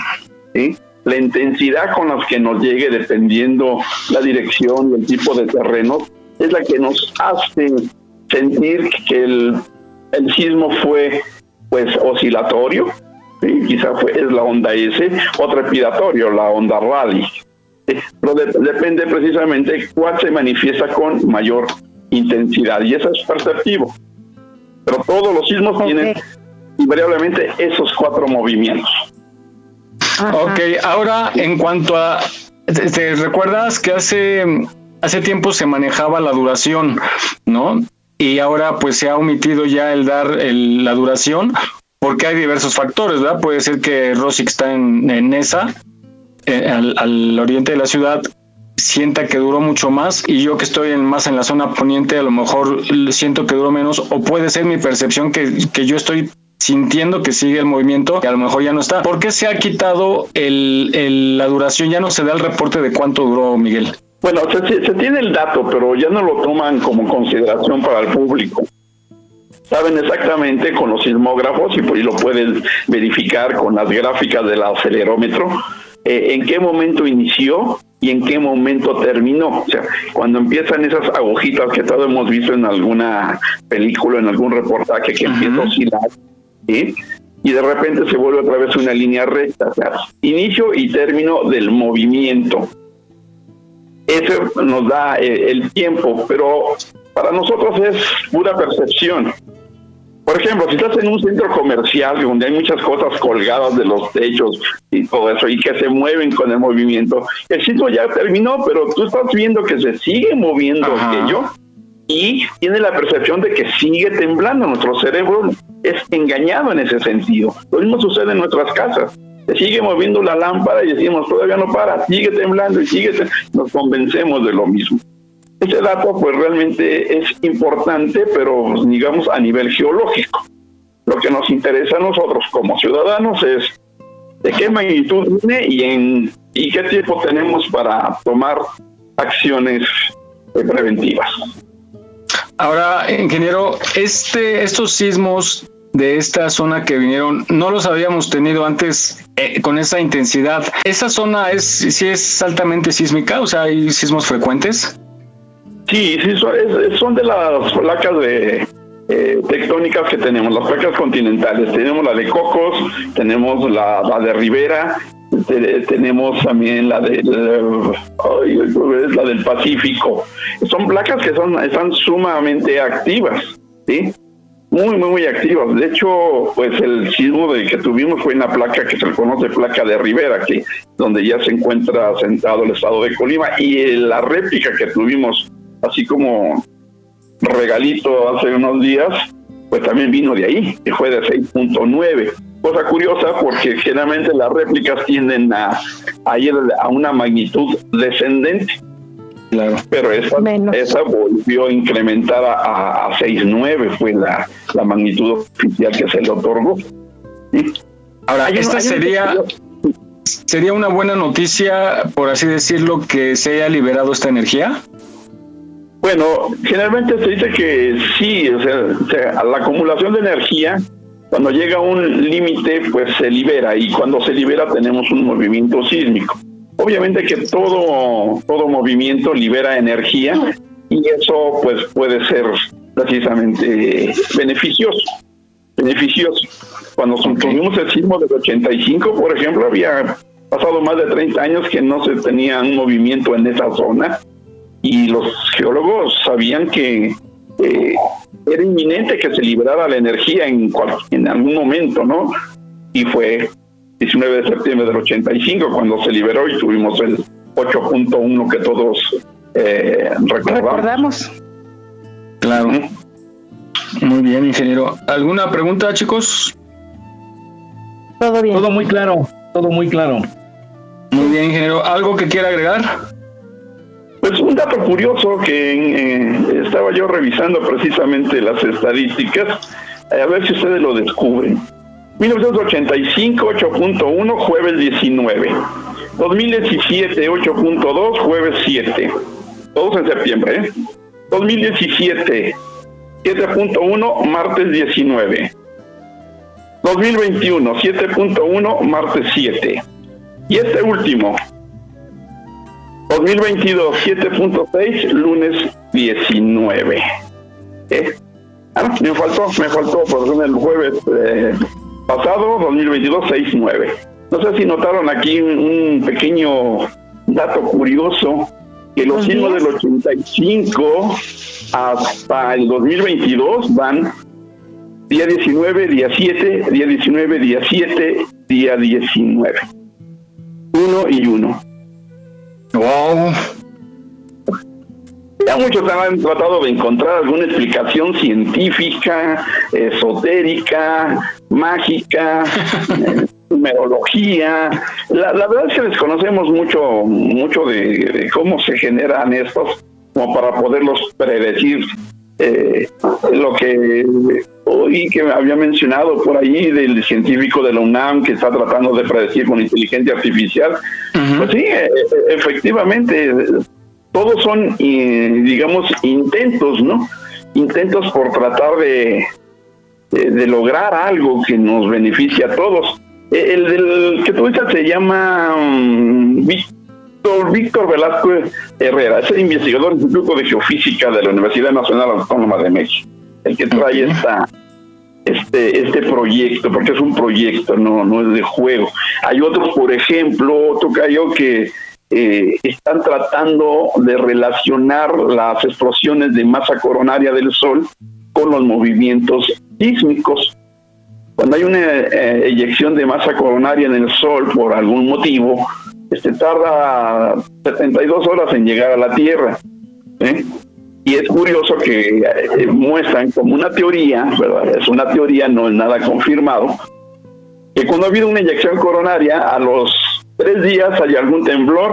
la intensidad con las que nos llegue dependiendo la dirección y el tipo de terreno, es la que nos hace sentir que el, el sismo fue pues oscilatorio, quizá fue, es la onda S, o trepidatorio, la onda Raleigh. Pero depende precisamente cuál se manifiesta con mayor intensidad y eso es perceptivo. Pero todos los sismos tienen invariablemente esos cuatro movimientos. Ok, ahora en cuanto a, ¿te recuerdas que hace hace tiempo se manejaba la duración, ¿no? Y ahora pues se ha omitido ya el dar la duración porque hay diversos factores, ¿verdad? Puede ser que Rosic está en, en esa, eh, al, oriente de la ciudad, sienta que duró mucho más y yo que estoy en, más en la zona poniente a lo mejor siento que duró menos o puede ser mi percepción que, que yo estoy sintiendo que sigue el movimiento y a lo mejor ya no está. ¿Por qué se ha quitado el, la duración? Ya no se da el reporte de cuánto duró, Miguel. Bueno, se, se tiene el dato, pero ya no lo toman como consideración para el público saben exactamente con los sismógrafos y, lo pueden verificar con las gráficas del acelerómetro eh, en qué momento inició y en qué momento terminó. O sea, cuando empiezan esas agujitas que todos hemos visto en alguna película, en algún reportaje que empieza a oscilar, y de repente se vuelve otra vez una línea recta, o sea, inicio y término del movimiento. Eso nos da eh, el tiempo, pero para nosotros es pura percepción. Por ejemplo, si estás en un centro comercial donde hay muchas cosas colgadas de los techos y todo eso y que se mueven con el movimiento, el sitio ya terminó, pero tú estás viendo que se sigue moviendo aquello y tiene la percepción de que sigue temblando. Nuestro cerebro es engañado en ese sentido. Lo mismo sucede en nuestras casas. Se sigue moviendo la lámpara y decimos, todavía no para, sigue temblando y sigue, nos convencemos de lo mismo. Ese dato pues realmente es importante, pero digamos a nivel geológico. Lo que nos interesa a nosotros como ciudadanos es de qué magnitud viene y, en, y qué tiempo tenemos para tomar acciones preventivas. Ahora, ingeniero, este, estos sismos de esta zona que vinieron, no los habíamos tenido antes eh, con esa intensidad. ¿Esa zona es, sí es altamente sísmica? O sea, ¿hay sismos frecuentes? Sí, sí, son, de las placas de, eh, tectónicas que tenemos, las placas continentales. Tenemos la de Cocos, tenemos la, de Rivera, tenemos también la de la del Pacífico. Son placas que son están sumamente activas, ¿sí? Muy, muy, muy activas. De hecho, pues el sismo de que tuvimos fue en la placa que se le conoce placa de Rivera, que donde ya se encuentra sentado el estado de Colima, y la réplica que tuvimos así como regalito hace unos días, pues también vino de ahí, que fue de 6.9. Cosa curiosa porque generalmente las réplicas tienden a, ir a una magnitud descendente. Claro. Pero esa, esa volvió a incrementar a, a 6.9, fue la, la, magnitud oficial que se le otorgó. Ahora, esta sería, sería una buena noticia, por así decirlo, que se haya liberado esta energía. Bueno, generalmente se dice que sí, o sea, la acumulación de energía, cuando llega a un límite, pues se libera y cuando se libera tenemos un movimiento sísmico. Obviamente que todo, todo movimiento libera energía y eso pues puede ser precisamente beneficioso. Beneficioso. Cuando tuvimos el sismo del 85, por ejemplo, había pasado más de 30 años que no se tenía un movimiento en esa zona y los geólogos sabían que eh, era inminente que se liberara la energía en, en algún momento, ¿no? Y fue 19 de septiembre del 85 cuando se liberó y tuvimos el 8.1 que todos eh, recordamos. Claro. Muy bien, ingeniero. ¿Alguna pregunta, chicos? Todo bien. Todo muy claro, todo muy claro. Muy bien, ingeniero. ¿Algo que quiera agregar? Pues un dato curioso que eh, estaba yo revisando precisamente las estadísticas, a ver si ustedes lo descubren. 1985, 8.1, jueves 19. 2017, 8.2, jueves 7. Todos en septiembre, ¿eh? 2017, 7.1, martes 19. 2021, 7.1, martes 7. Y este último, 2022, 7.6, lunes 19. ¿Eh? Ah, me faltó, me faltó, por el jueves eh, pasado, 2022, 6.9. No sé si notaron aquí un, pequeño dato curioso, que los signos del 85 hasta el 2022 van día 19, día 7, día 19, día 7, día 19. Uno y uno. Wow. Ya muchos han tratado de encontrar alguna explicación científica, esotérica, mágica, numerología. La, verdad es que desconocemos mucho, mucho de, cómo se generan estos, como para poderlos predecir. Eh, lo que y que había mencionado por ahí del científico de la UNAM que está tratando de predecir con inteligencia artificial. Pues sí, e, e, efectivamente, todos son, digamos, intentos, ¿no? Intentos por tratar de, de, lograr algo que nos beneficie a todos. E, el del que tú dices se llama um, Víctor, Víctor Velasco Herrera, es el investigador del Instituto de Geofísica de la Universidad Nacional Autónoma de México el que trae esta, este, este proyecto, porque es un proyecto, no, no es de juego. Hay otros, por ejemplo, otro Tocayo, que eh, están tratando de relacionar las explosiones de masa coronaria del Sol con los movimientos sísmicos. Cuando hay una eh, eyección de masa coronaria en el Sol por algún motivo, este tarda 72 horas en llegar a la Tierra. ¿eh? Y es curioso que eh, muestran como una teoría, ¿verdad? Es una teoría, no es nada confirmado, que cuando ha habido una inyección coronaria, a los tres días hay algún temblor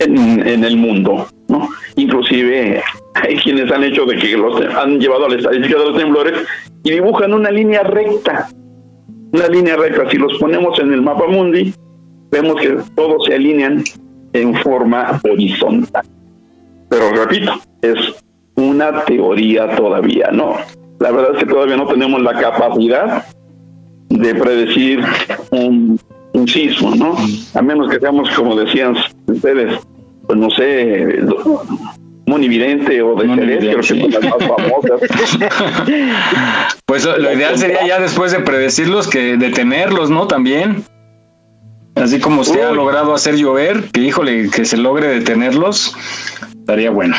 en, el mundo, ¿no? Inclusive hay quienes han hecho de que los han llevado a la estadística de los temblores y dibujan una línea recta, una línea recta. Si los ponemos en el mapa mundi, vemos que todos se alinean en forma horizontal. Pero repito, es una teoría todavía, no. La verdad es que todavía no tenemos la capacidad de predecir un, sismo, ¿no? A menos que seamos, como decían ustedes, pues no sé, monividente o de Ceres, creo que son las más famosas. pues lo, ideal sería ya después de predecirlos que detenerlos, ¿no? También. Así como usted ha logrado hacer llover, que híjole, que se logre detenerlos, estaría bueno.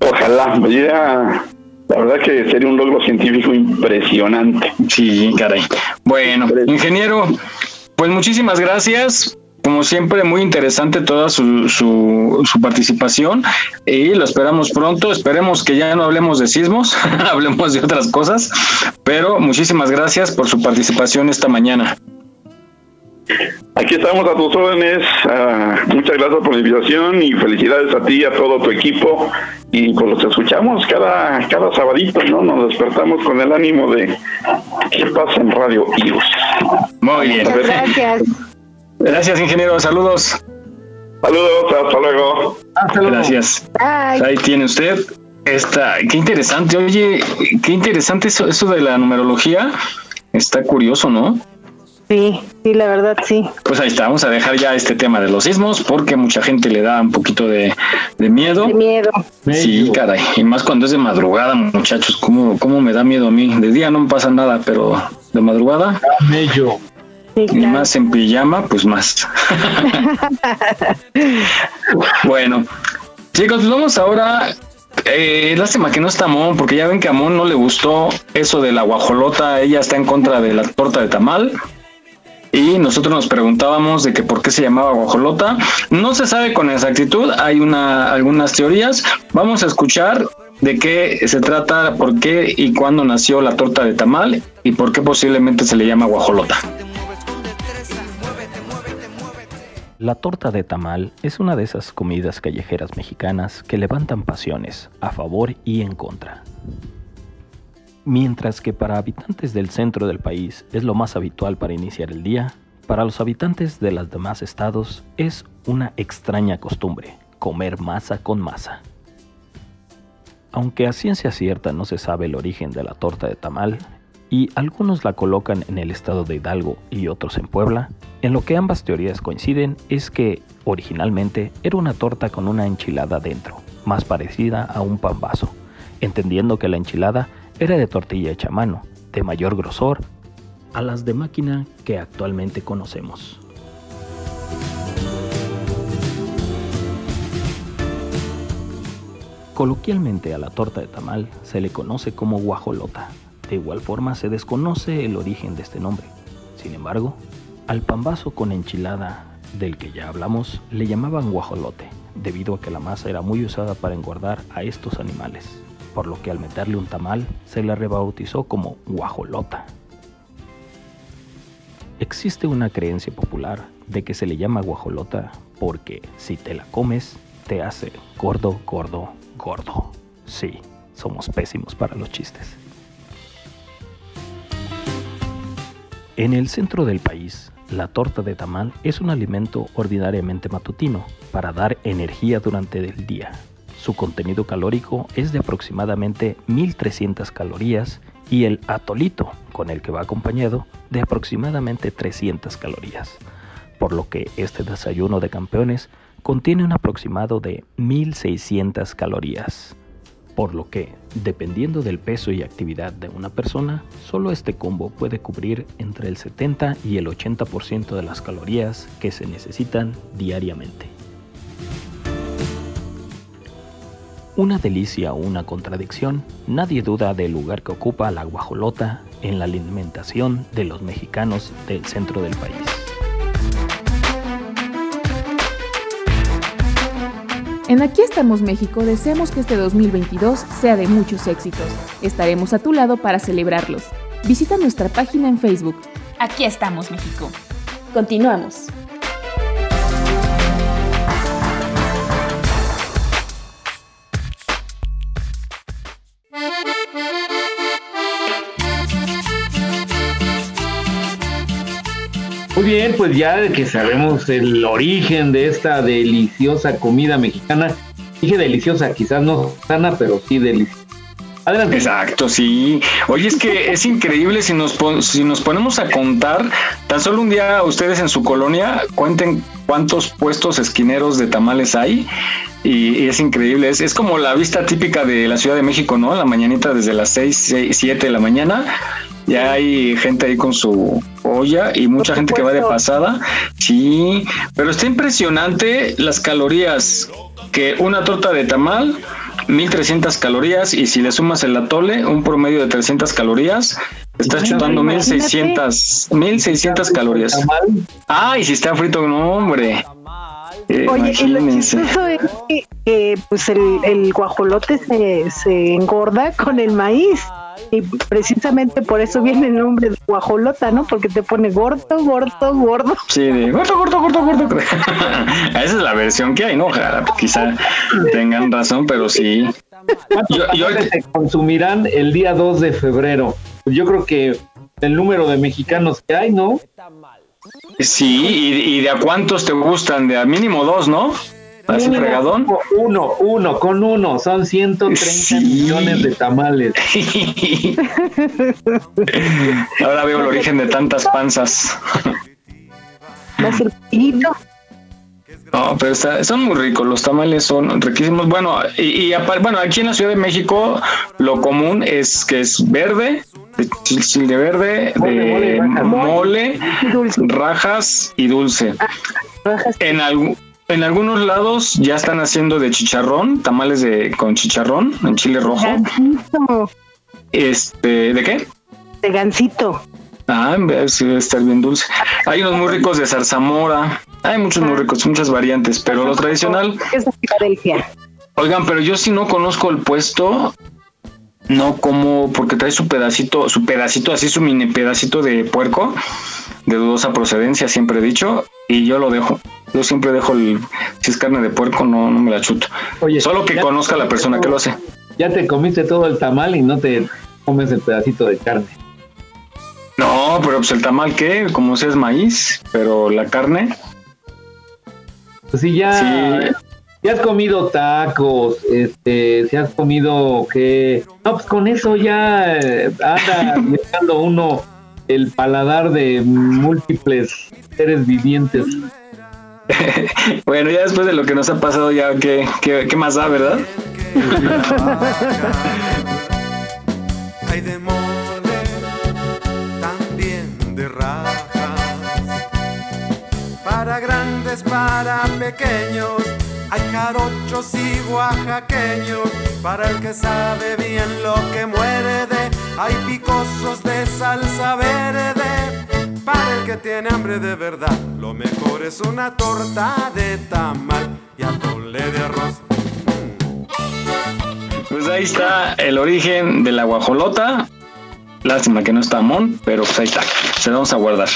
Ojalá, ya, la verdad que sería un logro científico impresionante. Sí, caray. Bueno, ingeniero, pues muchísimas gracias. Como siempre, muy interesante toda su, su, su, participación y lo esperamos pronto. Esperemos que ya no hablemos de sismos, hablemos de otras cosas, pero muchísimas gracias por su participación esta mañana. Aquí estamos a tus órdenes. Ah, muchas gracias por la invitación y felicidades a ti y a todo tu equipo. Y pues los escuchamos cada, cada sabadito, ¿no? Nos despertamos con el ánimo de qué pasa en Radio IUS. Muy bien. Gracias. Gracias, ingeniero. Saludos. Saludos, hasta luego. Hasta luego. Gracias. Ahí tiene usted. Esta, qué interesante, oye, qué interesante eso, eso de la numerología. Está curioso, ¿no? Sí, sí, la verdad sí. Pues ahí está, vamos a dejar ya este tema de los sismos porque mucha gente le da un poquito de, miedo. De miedo. Sí, caray. Y más cuando es de madrugada, muchachos, ¿cómo, cómo me da miedo a mí? De día no me pasa nada, pero de madrugada. Mello. Y más en pijama, pues más. bueno, chicos, pues vamos ahora eh, lástima que no está Amón, porque ya ven que a Amón no le gustó eso de la guajolota, ella está en contra de la torta de tamal y nosotros nos preguntábamos de que por qué se llamaba guajolota. No se sabe con exactitud, hay una, algunas teorías. Vamos a escuchar de qué se trata, por qué y cuándo nació la torta de tamal y por qué posiblemente se le llama guajolota. La torta de tamal es una de esas comidas callejeras mexicanas que levantan pasiones a favor y en contra. Mientras que para habitantes del centro del país es lo más habitual para iniciar el día, para los habitantes de los demás estados es una extraña costumbre comer masa con masa. Aunque a ciencia cierta no se sabe el origen de la torta de tamal, y algunos la colocan en el estado de Hidalgo y otros en Puebla, en lo que ambas teorías coinciden es que originalmente era una torta con una enchilada dentro, más parecida a un pambazo, entendiendo que la enchilada era de tortilla hecha a mano, de mayor grosor a las de máquina que actualmente conocemos. Coloquialmente a la torta de tamal se le conoce como guajolota. De igual forma se desconoce el origen de este nombre. Sin embargo, al pambazo con enchilada del que ya hablamos le llamaban guajolote, debido a que la masa era muy usada para engordar a estos animales por lo que al meterle un tamal se le rebautizó como guajolota. Existe una creencia popular de que se le llama guajolota porque si te la comes te hace gordo, gordo, gordo. Sí, somos pésimos para los chistes. En el centro del país, la torta de tamal es un alimento ordinariamente matutino para dar energía durante el día. Su contenido calórico es de aproximadamente 1300 calorías y el atolito, con el que va acompañado, de aproximadamente 300 calorías, por lo que este desayuno de campeones contiene un aproximado de 1600 calorías por lo que, dependiendo del peso y actividad de una persona, solo este combo puede cubrir entre el 70 y el 80% de las calorías que se necesitan diariamente. Una delicia o una contradicción, nadie duda del lugar que ocupa la guajolota en la alimentación de los mexicanos del centro del país. En Aquí estamos México deseamos que este 2022 sea de muchos éxitos. Estaremos a tu lado para celebrarlos. Visita nuestra página en Facebook. Aquí estamos México. Continuamos. Muy bien, pues ya que sabemos el origen de esta deliciosa comida mexicana, dije deliciosa, quizás no sana, pero sí deliciosa. Adelante. Exacto, sí. Oye, es que es increíble si nos, si nos ponemos a contar, tan solo un día ustedes en su colonia cuenten cuántos puestos esquineros de tamales hay y, es increíble. Es, es, como la vista típica de la Ciudad de México, ¿no? La mañanita desde las 6, 7 de la mañana ya hay gente ahí con su olla y mucha gente que va de pasada. Sí, pero está impresionante las calorías que una torta de tamal 1300 calorías y si le sumas el atole, un promedio de 300 calorías, estás chutando 1600 1600 calorías. Ah, y si está frito, no, hombre. Eh, Oye, y lo chistoso es que pues el, el guajolote se, se engorda con el maíz. Y precisamente por eso viene el nombre de guajolota, ¿no? Porque te pone gordo, gordo, gordo. Sí, de gordo, gordo, gordo, gordo. Esa es la versión que hay, ¿no? quizá tengan razón, pero sí. Yo, se consumirán el día 2 de febrero? Pues yo creo que el número de mexicanos que hay, ¿no? Sí, y, y de a cuántos te gustan, de a mínimo dos, ¿no? ¿Así fregadón? Uno, uno, con uno. Son 130 millones de tamales. Ahora veo el origen de tantas panzas. No, pero son muy ricos, los tamales son riquísimos. Bueno, y, bueno, aquí en la Ciudad de México lo común es que es verde, de chile verde, de mole, rajas y dulce. Ah, en algún en algunos lados ya están haciendo de chicharrón, tamales de con chicharrón en chile rojo. Este, ¿de qué? De gansito. Ah, sí debe estar bien dulce. Hay unos muy ricos de zarzamora. Hay muchos muy ricos, muchas variantes, pero lo tradicional. Es de Filadelfia. Oigan, pero yo si no conozco el puesto, no como porque trae su pedacito, su pedacito así, su mini pedacito de puerco de dudosa procedencia, siempre he dicho, y yo lo dejo. Yo siempre dejo el, si es carne de puerco, no, no me la chuto. Oye, Solo que conozca a la persona que lo hace. Ya te comiste todo el tamal y no te comes el pedacito de carne. No, pero pues el tamal, ¿qué? Como si es maíz, pero la carne. Pues sí, ya. Si has comido tacos, este, si has comido que. No, pues con eso ya eh, anda dejando uno el paladar de múltiples seres vivientes. bueno, ya después de lo que nos ha pasado, ya qué, qué, más da, ¿verdad? Hay de mole, también de rajas, para grandes, para pequeños, hay jarochos y oaxaqueños, para el que sabe bien lo que muere de, hay picosos de salsa verde para el que tiene hambre de verdad, lo mejor es una torta de tamal y atole de arroz. Pues ahí está el origen de la guajolota. Lástima que no está Mon, pero pues ahí está. Se vamos a guardar.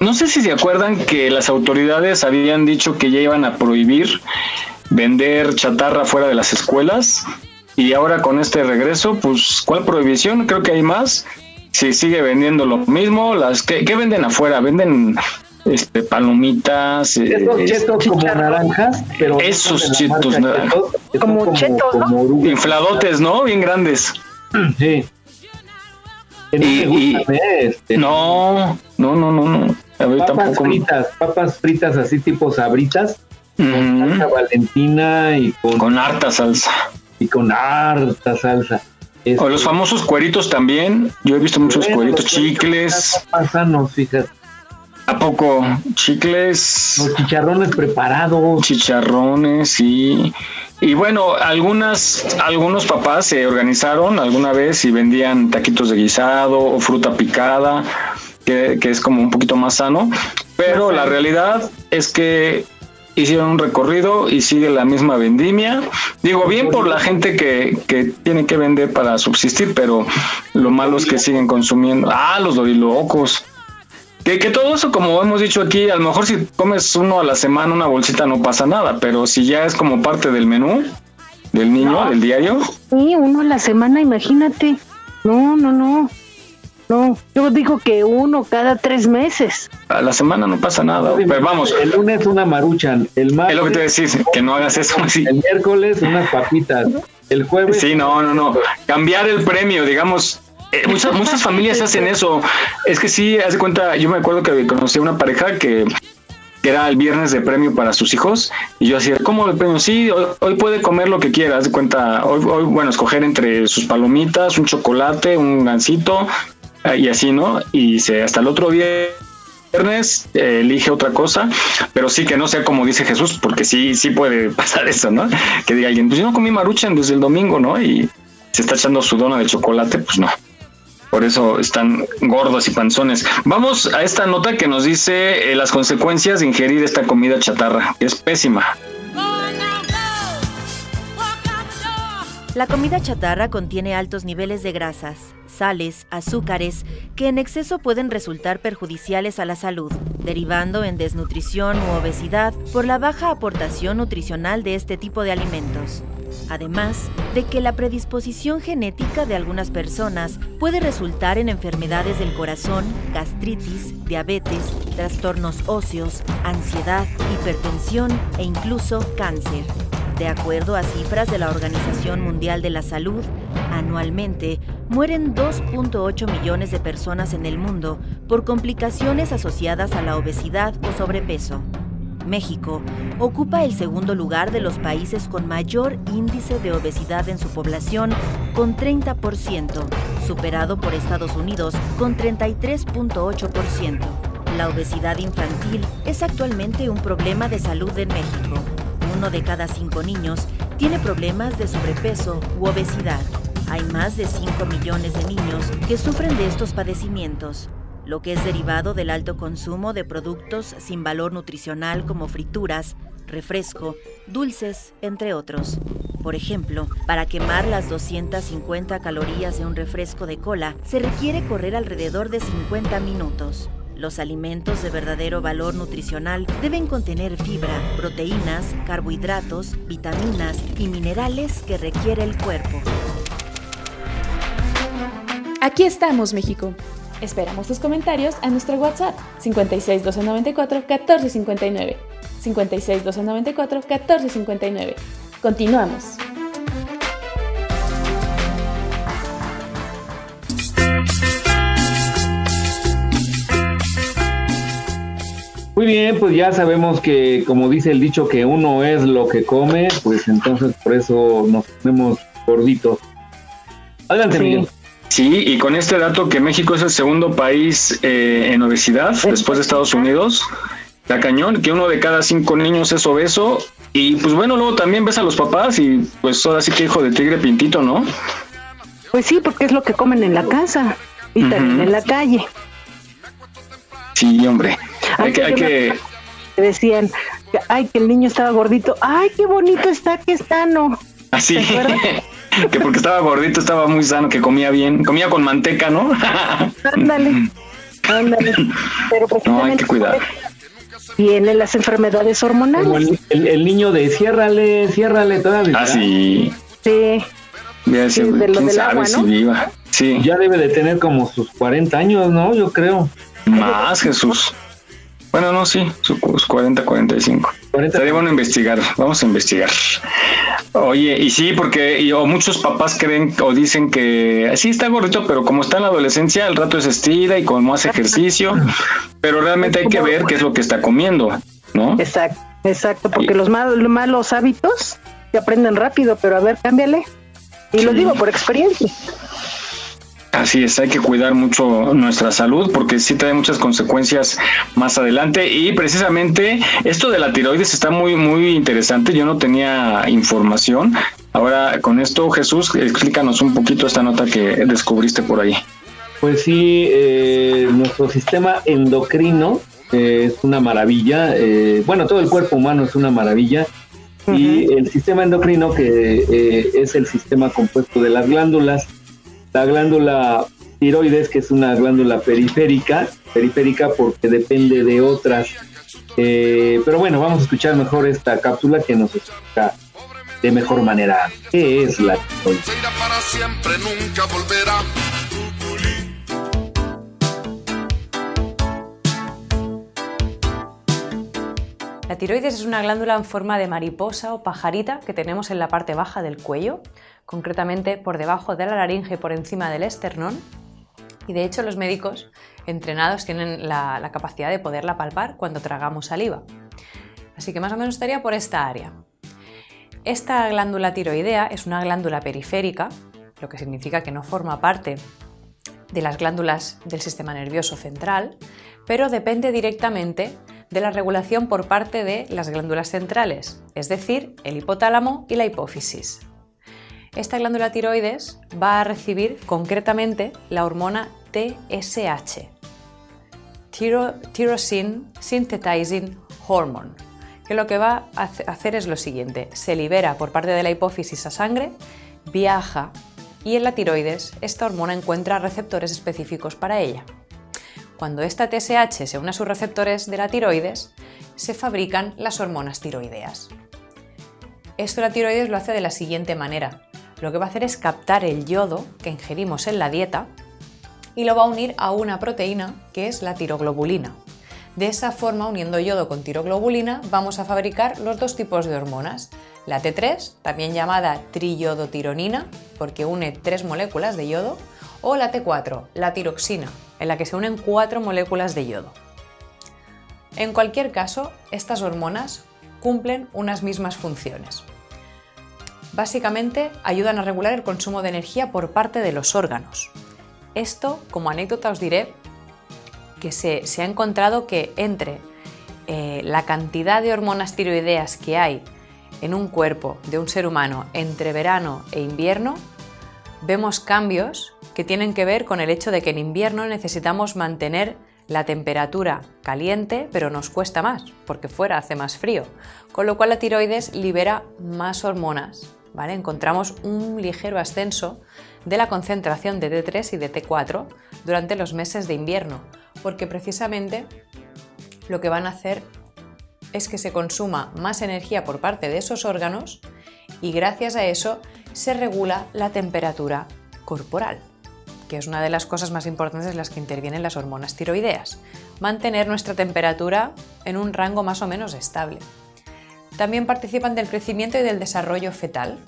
No sé si se acuerdan que las autoridades habían dicho que ya iban a prohibir vender chatarra fuera de las escuelas y ahora con este regreso, pues, ¿cuál prohibición? Creo que hay más. Si sigue vendiendo lo mismo, las que, ¿qué venden afuera? Venden este palomitas esos eh, chetos como naranjas pero esos chetos naranjas como, chetos ¿no? infladotes no bien grandes sí y, este, no, no, no, no, no. A ver, papas tampoco... fritas, papas fritas así tipo sabritas, con salsa valentina y con... Con harta salsa. Y con harta salsa. O los este, famosos cueritos también. Yo he visto muchos cueritos, chicles. Pasanos, fíjate. ¿A poco? Chicles. Los chicharrones preparados. Chicharrones, sí. Y bueno, algunas, algunos papás se organizaron alguna vez y vendían taquitos de guisado o fruta picada, que, es como un poquito más sano. Pero la realidad es que hicieron un recorrido y sigue la misma vendimia. Digo, bien por la gente que, que tiene que vender para subsistir, pero lo malo es que siguen consumiendo. Ah, los dorilocos. Que, que todo eso, como hemos dicho aquí, a lo mejor si comes uno a la semana, una bolsita, no pasa nada, pero si ya es como parte del menú del niño, del diario. Sí, uno a la semana, imagínate. No, no, no. No, yo digo que uno cada tres meses. A la semana no pasa nada, pero vamos. El lunes una maruchan, el martes... Es lo que te decís, que no hagas eso así. El miércoles unas papitas, el jueves... Sí, no, no, no. Cambiar el premio, digamos, eh, muchas, muchas familias hacen eso. Es que sí, haz de cuenta, yo me acuerdo que conocí a una pareja que, era el viernes de premio para sus hijos y yo hacía, ¿cómo el premio? Sí, hoy, puede comer lo que quiera, haz de cuenta, hoy, hoy, bueno, escoger entre sus palomitas, un chocolate, un gansito y así, ¿no? Y se, hasta el otro viernes eh, elige otra cosa, pero sí que no sea como dice Jesús, porque sí, sí puede pasar eso, ¿no? Que diga alguien, pues yo no comí maruchan desde el domingo, ¿no? Y se está echando su dona de chocolate, pues no por eso están gordos y panzones. Vamos a esta nota que nos dice eh, las consecuencias de ingerir esta comida chatarra, que es pésima. La comida chatarra contiene altos niveles de grasas, sales, azúcares, que en exceso pueden resultar perjudiciales a la salud, derivando en desnutrición u obesidad por la baja aportación nutricional de este tipo de alimentos además de que la predisposición genética de algunas personas puede resultar en enfermedades del corazón, gastritis, diabetes, trastornos óseos, ansiedad, hipertensión e incluso cáncer. De acuerdo a cifras de la Organización Mundial de la Salud, anualmente mueren 2.8 millones de personas en el mundo por complicaciones asociadas a la obesidad o sobrepeso. México ocupa el segundo lugar de los países con mayor índice de obesidad en su población, con 30%, superado por Estados Unidos con 33.8%. La obesidad infantil es actualmente un problema de salud en México. Uno de cada cinco niños tiene problemas de sobrepeso u obesidad. Hay más de 5 millones de niños que sufren de estos padecimientos lo que es derivado del alto consumo de productos sin valor nutricional como frituras, refresco, dulces, entre otros. Por ejemplo, para quemar las 250 calorías de un refresco de cola se requiere correr alrededor de 50 minutos. Los alimentos de verdadero valor nutricional deben contener fibra, proteínas, carbohidratos, vitaminas y minerales que requiere el cuerpo. Aquí estamos, México. Esperamos tus comentarios a nuestro WhatsApp 56 294 1459. 56 294 1459. Continuamos. Muy bien, pues ya sabemos que, como dice el dicho, que uno es lo que come, pues entonces por eso nos ponemos gorditos. Adelante, Miguel. Sí, y con este dato que México es el segundo país eh, en obesidad después de Estados Unidos, la cañón, que uno de cada cinco niños es obeso. Y pues bueno, luego también ves a los papás y pues ahora sí que hijo de tigre pintito, ¿no? Pues sí, porque es lo que comen en la casa y también en la calle. Sí, hombre. Hay que, hay que... Decían, ay, que el niño estaba gordito. Ay, qué bonito está, que está, no. Así. Que porque estaba gordito estaba muy sano, que comía bien, comía con manteca, ¿no? ándale, ándale. Pero no, hay que cuidar. Vienen las enfermedades hormonales. el, niño de ciérrale, ciérrale todavía. Ah, sí. Sí. sí, de lo del agua, ¿no? Sí. Ya debe de tener como sus 40 años, ¿no? Yo creo. Más, Jesús. Bueno, no, sí, sus 40, 45. 40. Sería bueno investigar, vamos a investigar. Oye, y sí, porque o muchos papás creen o dicen que sí está gordito, pero como está en la adolescencia, el rato es estira y como hace ejercicio, pero realmente hay que ver qué es lo que está comiendo, ¿no? Exacto, exacto, porque los malos, malos hábitos se aprenden rápido, pero a ver, cámbiale. Y lo digo por experiencia. Así es, hay que cuidar mucho nuestra salud porque sí trae muchas consecuencias más adelante y precisamente esto de la tiroides está muy muy interesante. Yo no tenía información. Ahora con esto Jesús, explícanos un poquito esta nota que descubriste por ahí. Pues sí, eh, nuestro sistema endocrino eh, es una maravilla. Eh, bueno, todo el cuerpo humano es una maravilla. Y el sistema endocrino, que es el sistema compuesto de las glándulas, la glándula tiroides, que es una glándula periférica, periférica porque depende de otras. Eh, pero bueno, vamos a escuchar mejor esta cápsula que nos explica de mejor manera qué es la tiroides. La tiroides es una glándula en forma de mariposa o pajarita que tenemos en la parte baja del cuello concretamente por debajo de la laringe y por encima del esternón. Y de hecho los médicos entrenados tienen la, capacidad de poderla palpar cuando tragamos saliva. Así que más o menos estaría por esta área. Esta glándula tiroidea es una glándula periférica, lo que significa que no forma parte de las glándulas del sistema nervioso central, pero depende directamente de la regulación por parte de las glándulas centrales, es decir, el hipotálamo y la hipófisis esta glándula tiroides va a recibir concretamente la hormona TSH, Tyrosine Synthesizing Hormone, que lo que va a hacer es lo siguiente, se libera por parte de la hipófisis a sangre, viaja y en la tiroides esta hormona encuentra receptores específicos para ella. Cuando esta TSH se une a sus receptores de la tiroides, se fabrican las hormonas tiroideas. Esto la tiroides lo hace de la siguiente manera lo que va a hacer es captar el yodo que ingerimos en la dieta y lo va a unir a una proteína que es la tiroglobulina. De esa forma, uniendo yodo con tiroglobulina, vamos a fabricar los dos tipos de hormonas. La T3, también llamada triyodotironina, porque une tres moléculas de yodo, o la T4, la tiroxina, en la que se unen cuatro moléculas de yodo. En cualquier caso, estas hormonas cumplen unas mismas funciones. Básicamente ayudan a regular el consumo de energía por parte de los órganos. Esto, como anécdota, os diré que se, ha encontrado que entre eh, la cantidad de hormonas tiroideas que hay en un cuerpo de un ser humano entre verano e invierno, vemos cambios que tienen que ver con el hecho de que en invierno necesitamos mantener la temperatura caliente, pero nos cuesta más, porque fuera hace más frío, con lo cual la tiroides libera más hormonas encontramos un ligero ascenso de la concentración de T3 y de T4 durante los meses de invierno, porque precisamente lo que van a hacer es que se consuma más energía por parte de esos órganos y gracias a eso se regula la temperatura corporal, que es una de las cosas más importantes en las que intervienen las hormonas tiroideas, mantener nuestra temperatura en un rango más o menos estable. También participan del crecimiento y del desarrollo fetal.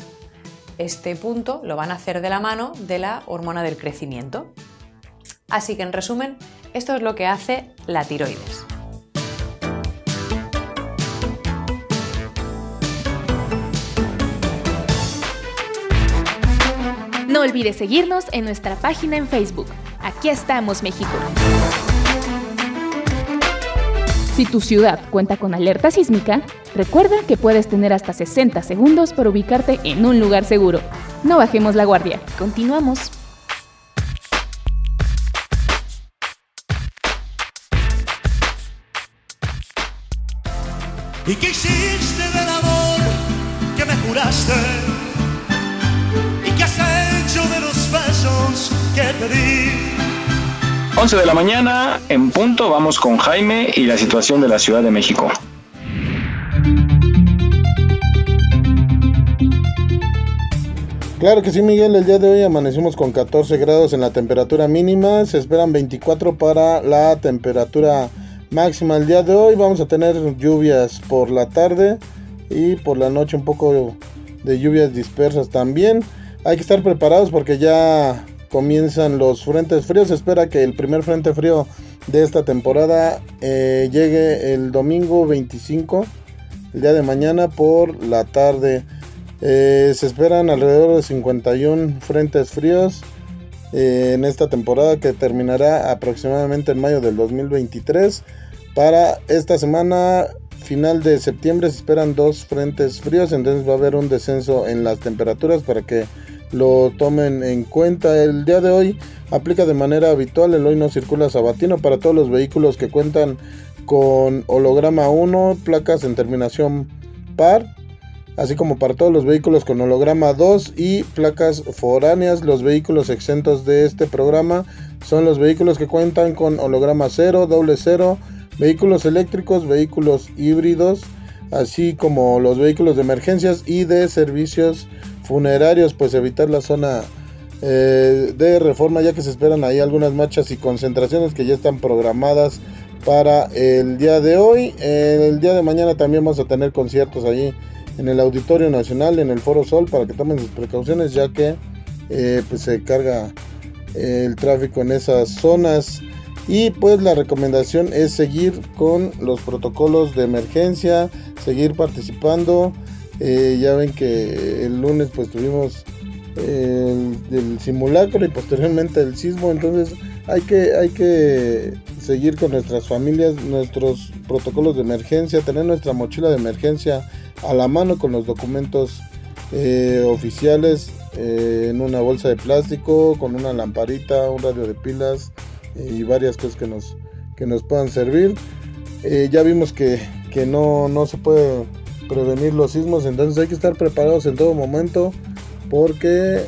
Este punto lo van a hacer de la mano de la hormona del crecimiento. Así que en resumen, esto es lo que hace la tiroides. No olvides seguirnos en nuestra página en Facebook. Aquí estamos, México. Si tu ciudad cuenta con alerta sísmica, recuerda que puedes tener hasta 60 segundos para ubicarte en un lugar seguro. No bajemos la guardia. Continuamos. ¿Y qué hiciste del amor que me juraste? ¿Y qué has hecho de los besos que te di? 11 de la mañana, en punto, vamos con Jaime y la situación de la Ciudad de México. Claro que sí, Miguel. El día de hoy amanecimos con 14 grados en la temperatura mínima. Se esperan 24 para la temperatura máxima. El día de hoy vamos a tener lluvias por la tarde y por la noche un poco de lluvias dispersas también. Hay que estar preparados porque ya comienzan los frentes fríos. Se espera que el primer frente frío de esta temporada eh, llegue el domingo 25, el día de mañana por la tarde. Eh, se esperan alrededor de 51 frentes fríos eh, en esta temporada que terminará aproximadamente en mayo del 2023. Para esta semana, final de septiembre, se esperan dos frentes fríos, entonces va a haber un descenso en las temperaturas para que lo tomen en cuenta. El día de hoy aplica de manera habitual el hoy no circula sabatino para todos los vehículos que cuentan con holograma 1, placas en terminación par, así como para todos los vehículos con holograma 2 y placas foráneas. Los vehículos exentos de este programa son los vehículos que cuentan con holograma 0, doble 0, vehículos eléctricos, vehículos híbridos, así como los vehículos de emergencias y de servicios funerarios, pues evitar la zona eh, de reforma, ya que se esperan ahí algunas marchas y concentraciones que ya están programadas para el día de hoy. El día de mañana también vamos a tener conciertos allí en el Auditorio Nacional, en el Foro Sol, para que tomen sus precauciones, ya que eh, pues se carga el tráfico en esas zonas. Y pues la recomendación es seguir con los protocolos de emergencia, seguir participando. Eh, ya ven que el lunes pues tuvimos el, simulacro y posteriormente el sismo, entonces hay que, hay que seguir con nuestras familias, nuestros protocolos de emergencia, tener nuestra mochila de emergencia a la mano con los documentos eh, oficiales eh, en una bolsa de plástico, con una lamparita, un radio de pilas y varias cosas que nos, que nos puedan servir. ya vimos que, que no, no se puede prevenir los sismos, entonces hay que estar preparados en todo momento porque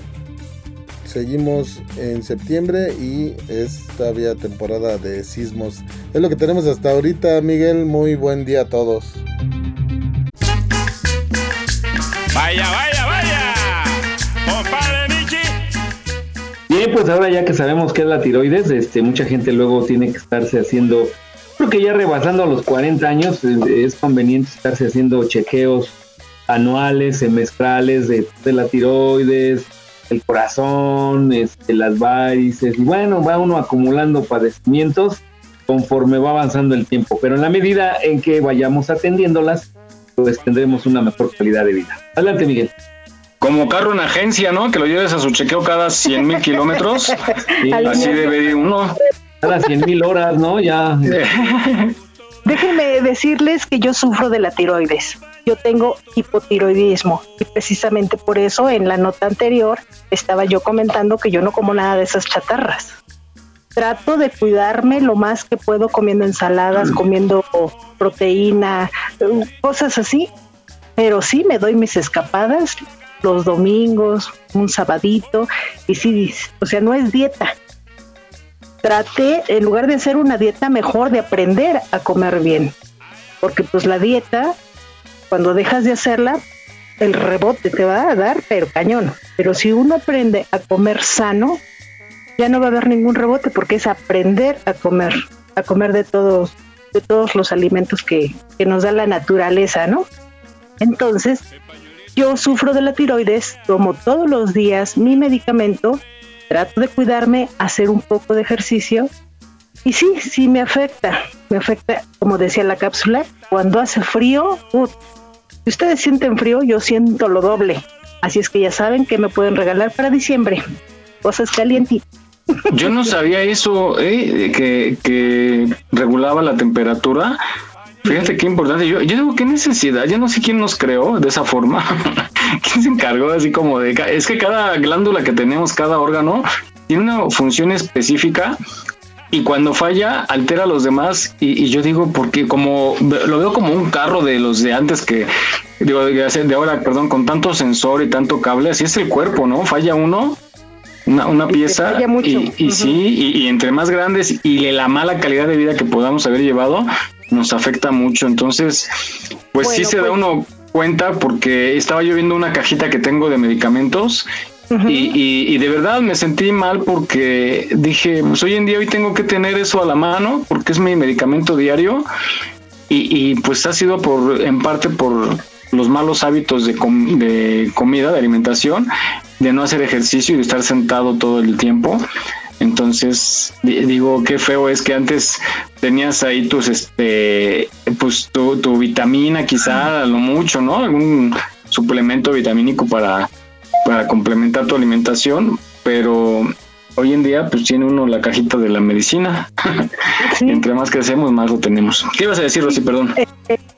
seguimos en septiembre y es todavía temporada de sismos. Es lo que tenemos hasta ahorita, Miguel. Muy buen día a todos. Vaya, vaya, vaya. Compadre Michi. Bien, pues ahora ya que sabemos qué es la tiroides, este, mucha gente luego tiene que estarse haciendo, creo que ya rebasando los 40 años, es conveniente estarse haciendo chequeos anuales, semestrales de, de la tiroides, el corazón, este, las varices, y bueno, va uno acumulando padecimientos conforme va avanzando el tiempo, pero en la medida en que vayamos atendiéndolas, pues tendremos una mejor calidad de vida. Adelante, Miguel. Como carro en agencia, ¿no? Que lo lleves a su chequeo cada 100 mil kilómetros. así debe ir uno. Cada 100 mil horas, ¿no? Ya. Déjenme decirles que yo sufro de la tiroides. Yo tengo hipotiroidismo y precisamente por eso en la nota anterior estaba yo comentando que yo no como nada de esas chatarras. Trato de cuidarme lo más que puedo comiendo ensaladas, comiendo proteína, cosas así, pero sí me doy mis escapadas los domingos, un sabadito, y sí, o sea, no es dieta, traté, en lugar de hacer una dieta, mejor de aprender a comer bien. Porque pues la dieta, cuando dejas de hacerla, el rebote te va a dar, pero cañón. Pero si uno aprende a comer sano, ya no va a haber ningún rebote porque es aprender a comer, a comer de todos, de todos los alimentos que, que nos da la naturaleza, ¿no? Entonces, yo sufro de la tiroides, tomo todos los días mi medicamento trato de cuidarme, hacer un poco de ejercicio y sí, sí me afecta, me afecta, como decía la cápsula, cuando hace frío, si ustedes sienten frío, yo siento lo doble. Así es que ya saben que me pueden regalar para diciembre, cosas calientitas. Yo no sabía eso, ¿eh? que, que regulaba la temperatura. Fíjate qué importante. Yo, yo digo, ¿qué necesidad? Yo no sé quién nos creó de esa forma. ¿Quién se encargó así como de... Es que cada glándula que tenemos, cada órgano, tiene una función específica y cuando falla altera a los demás y, yo digo porque como lo veo como un carro de los de antes que digo de ahora perdón con tanto sensor y tanto cable así es el cuerpo no falla uno una, pieza y, y sí y, y, entre más grandes y la mala calidad de vida que podamos haber llevado nos afecta mucho. Entonces, pues sí se da pues uno cuenta porque estaba yo viendo una cajita que tengo de medicamentos y, de verdad me sentí mal porque dije, pues hoy en día hoy tengo que tener eso a la mano porque es mi medicamento diario y, pues ha sido por en parte por los malos hábitos de, de comida, de alimentación, de no hacer ejercicio y de estar sentado todo el tiempo. Entonces, digo, qué feo es que antes tenías ahí tus, este, pues tu, tu vitamina quizá, a lo mucho, ¿no? Algún suplemento vitamínico para, para complementar tu alimentación, pero hoy en día pues tiene uno la cajita de la medicina. Entre más crecemos, más lo tenemos. ¿Qué ibas a decir, Rosy? Perdón.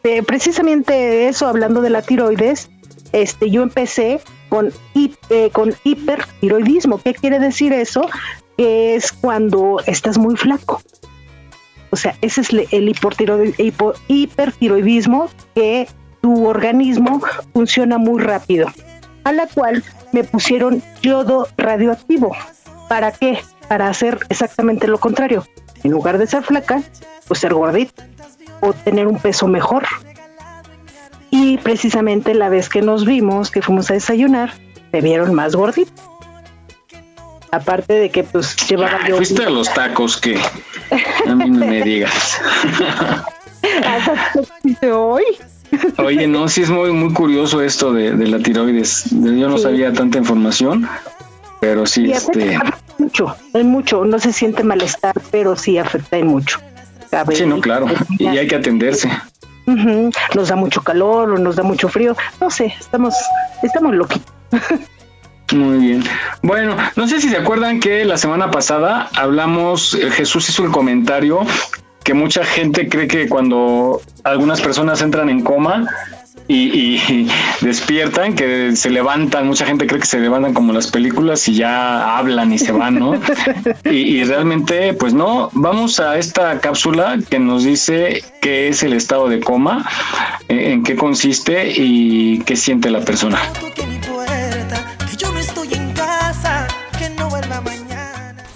Eh, precisamente eso, hablando de la tiroides, este, yo empecé con, eh, con hipertiroidismo. ¿Qué quiere decir eso? Es cuando estás muy flaco. O sea, ese es el hipertiroidismo que tu organismo funciona muy rápido, a la cual me pusieron yodo radioactivo. ¿Para qué? Para hacer exactamente lo contrario. En lugar de ser flaca, pues ser gordita o tener un peso mejor. Y precisamente la vez que nos vimos, que fuimos a desayunar, me vieron más gordita. Aparte de que pues llevaba yo... Fuiste a los tacos que a mí no me digas. hoy. Oye, no, sí es muy, muy curioso esto de, la tiroides. Yo no sabía tanta información, pero sí, este... Mucho, hay mucho, no se siente malestar, pero sí afecta y mucho. sí, no, claro, y hay que atenderse. Nos da mucho calor o nos da mucho frío, no sé, estamos, estamos loquitos. Muy bien. Bueno, no sé si se acuerdan que la semana pasada hablamos, eh, Jesús hizo el comentario que mucha gente cree que cuando algunas personas entran en coma y, despiertan, que se levantan, mucha gente cree que se levantan como las películas y ya hablan y se van, ¿no? y, realmente, pues no, vamos a esta cápsula que nos dice qué es el estado de coma, eh, en qué consiste y qué siente la persona.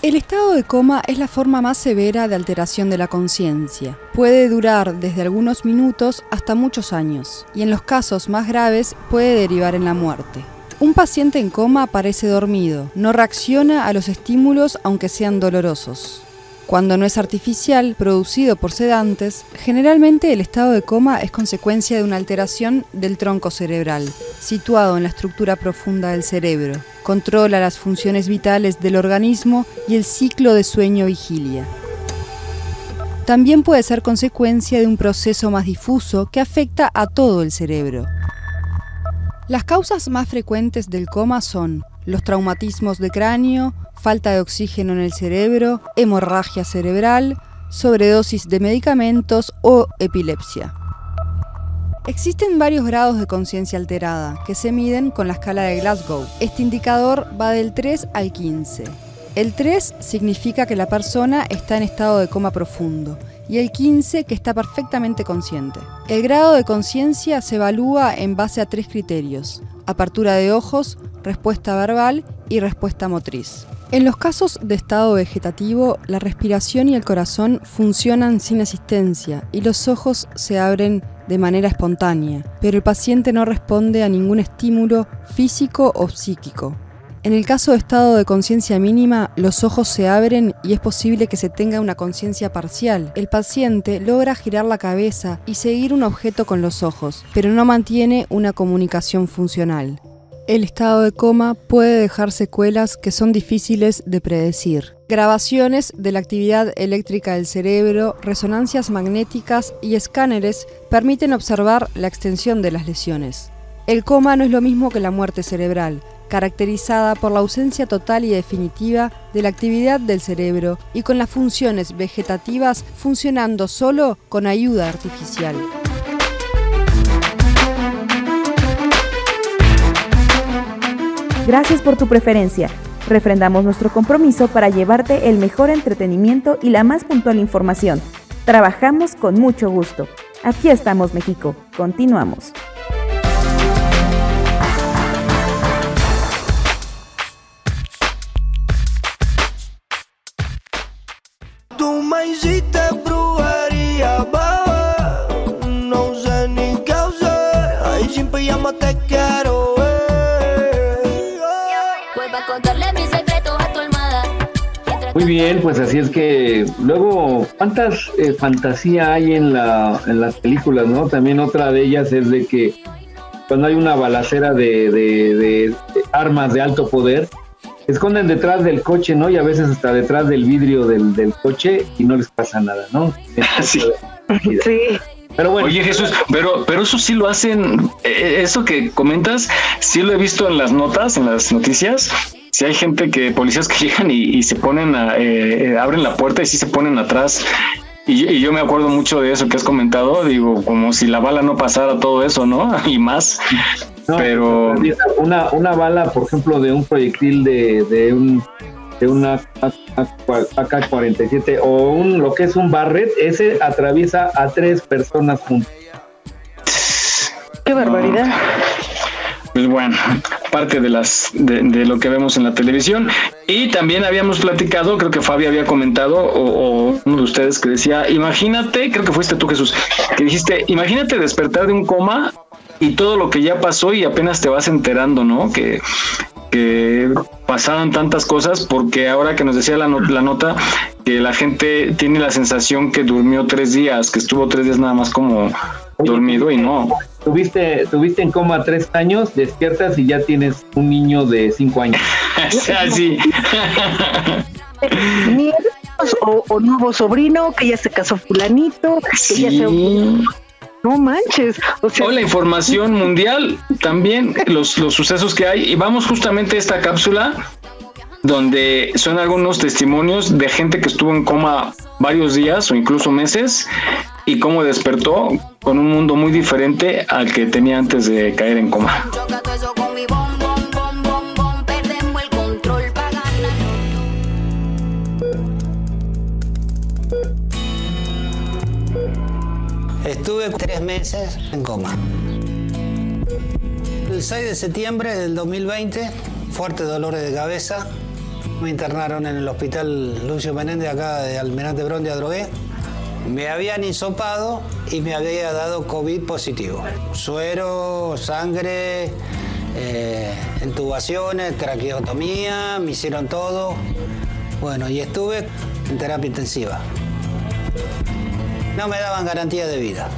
El estado de coma es la forma más severa de alteración de la conciencia. Puede durar desde algunos minutos hasta muchos años, y en los casos más graves puede derivar en la muerte. Un paciente en coma parece dormido, no reacciona a los estímulos aunque sean dolorosos. Cuando no es artificial, producido por sedantes, generalmente el estado de coma es consecuencia de una alteración del tronco cerebral, situado en la estructura profunda del cerebro. Controla las funciones vitales del organismo y el ciclo de sueño-vigilia. También puede ser consecuencia de un proceso más difuso que afecta a todo el cerebro. Las causas más frecuentes del coma son los traumatismos de cráneo, falta de oxígeno en el cerebro, hemorragia cerebral, sobredosis de medicamentos o epilepsia. Existen varios grados de conciencia alterada que se miden con la escala de Glasgow. Este indicador va del 3 al 15. El 3 significa que la persona está en estado de coma profundo y el 15 que está perfectamente consciente. El grado de conciencia se evalúa en base a tres criterios, apertura de ojos, respuesta verbal y respuesta motriz. En los casos de estado vegetativo, la respiración y el corazón funcionan sin asistencia y los ojos se abren de manera espontánea, pero el paciente no responde a ningún estímulo físico o psíquico. En el caso de estado de conciencia mínima, los ojos se abren y es posible que se tenga una conciencia parcial. El paciente logra girar la cabeza y seguir un objeto con los ojos, pero no mantiene una comunicación funcional. El estado de coma puede dejar secuelas que son difíciles de predecir. Grabaciones de la actividad eléctrica del cerebro, resonancias magnéticas y escáneres permiten observar la extensión de las lesiones. El coma no es lo mismo que la muerte cerebral, caracterizada por la ausencia total y definitiva de la actividad del cerebro y con las funciones vegetativas funcionando solo con ayuda artificial. Gracias por tu preferencia. Refrendamos nuestro compromiso para llevarte el mejor entretenimiento y la más puntual información. Trabajamos con mucho gusto. Aquí estamos, México. Continuamos. Muy bien, pues así es que luego, ¿cuántas eh, fantasía hay en, la, en las películas, no? También otra de ellas es de que cuando hay una balacera de, de, armas de alto poder, esconden detrás del coche, ¿no? Y a veces hasta detrás del vidrio del, del coche y no les pasa nada, ¿no? sí. sí. Pero bueno. Oye Jesús, pero, pero eso sí lo hacen, eh, eso que comentas, sí lo he visto en las notas, en las noticias, si hay gente que, policías que llegan y, se ponen, a, eh, eh, abren la puerta y sí se ponen atrás. Y, yo me acuerdo mucho de eso que has comentado, digo, como si la bala no pasara todo eso, ¿no? Y más. pero una, una bala, por ejemplo, de un proyectil de, de un de una AK-47 o un lo que es un Barret, ese atraviesa a tres personas juntas. Qué barbaridad pues bueno, parte de las de, lo que vemos en la televisión. Y también habíamos platicado, creo que Fabi había comentado, o, uno de ustedes que decía, imagínate, creo que fuiste tú Jesús, que dijiste, imagínate despertar de un coma y todo lo que ya pasó y apenas te vas enterando, ¿no? Que, que pasaron tantas cosas, porque ahora que nos decía la, la nota, que la gente tiene la sensación que durmió tres días, que estuvo tres días nada más como dormido y no. Tuviste, tuviste en coma tres años, despiertas y ya tienes un niño de cinco años. Así. o, o, nuevo sobrino, que ya se casó fulanito, que ya se... No manches. O, la información mundial, también los, los sucesos que hay. Y vamos justamente a esta cápsula donde son algunos testimonios de gente que estuvo en coma varios días o incluso meses y cómo despertó con un mundo muy diferente al que tenía antes de caer en coma. Estuve tres meses en coma. El 6 de septiembre del 2020, fuertes dolores de cabeza. Me internaron en el hospital Lucio Menéndez acá de Almirante Brón de Adrogué me habían hisopado y me había dado COVID positivo. Suero, sangre, eh, intubaciones, traqueotomía, me hicieron todo. Bueno, y estuve en terapia intensiva. No me daban garantía de vida.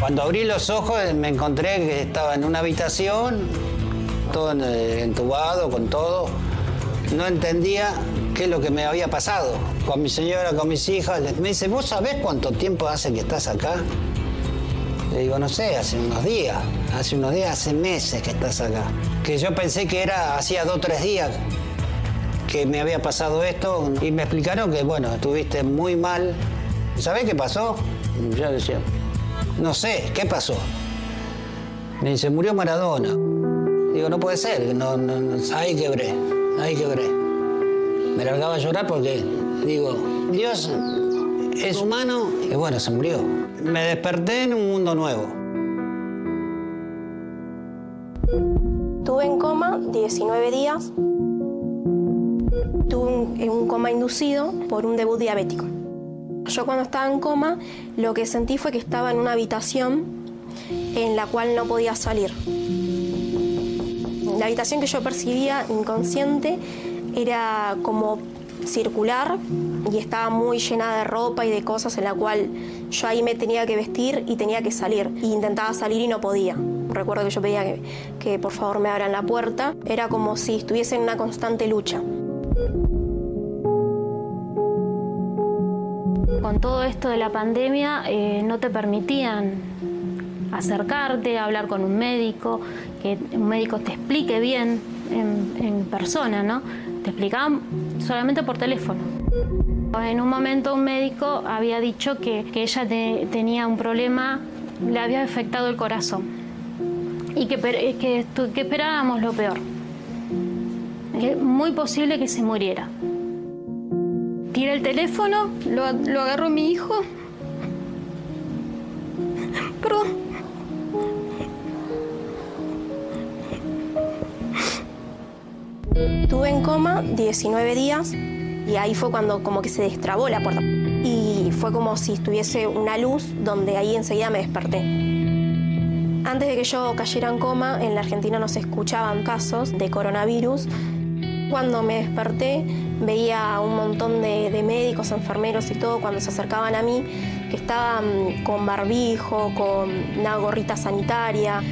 Cuando abrí los ojos me encontré que estaba en una habitación, todo entubado, con todo. No entendía qué es lo que me había pasado. Con mi señora, con mis hijas, me dice, ¿vos sabés cuánto tiempo hace que estás acá? Le digo, no sé, hace unos días, hace unos días, hace meses que estás acá. Que yo pensé que era, hacía dos o tres días que me había pasado esto y me explicaron que, bueno, estuviste muy mal. ¿Sabés qué pasó? Yo decía, no sé, ¿qué pasó? Me dice, murió Maradona. Digo, no puede ser, no, no, ahí quebré, ahí quebré me largaba a llorar porque digo, Dios es humano y bueno, se murió. Me desperté en un mundo nuevo. Tuve en coma 19 días. Tuve un, un coma inducido por un debut diabético. Yo cuando estaba en coma lo que sentí fue que estaba en una habitación en la cual no podía salir. La habitación que yo percibía inconsciente era como circular y estaba muy llena de ropa y de cosas en la cual yo ahí me tenía que vestir y tenía que salir. Y intentaba salir y no podía. Recuerdo que yo pedía que, por favor me abran la puerta. Era como si estuviese en una constante lucha. Con todo esto de la pandemia eh, no te permitían acercarte, hablar con un médico, que un médico te explique bien en, en persona, ¿no? Te explicaban solamente por teléfono. En un momento un médico había dicho que, ella tenía un problema, le había afectado el corazón y que, que, que esperábamos lo peor. muy posible que se muriera. Tira el teléfono, lo, lo agarró mi hijo. Perdón. Estuve en coma 19 días y ahí fue cuando como que se destrabó la puerta. Y fue como si estuviese una luz donde ahí enseguida me desperté. Antes de que yo cayera en coma, en la Argentina no se escuchaban casos de coronavirus Cuando me desperté veía un montón de, de, médicos, enfermeros y todo cuando se acercaban a mí que estaban con barbijo, con una gorrita sanitaria,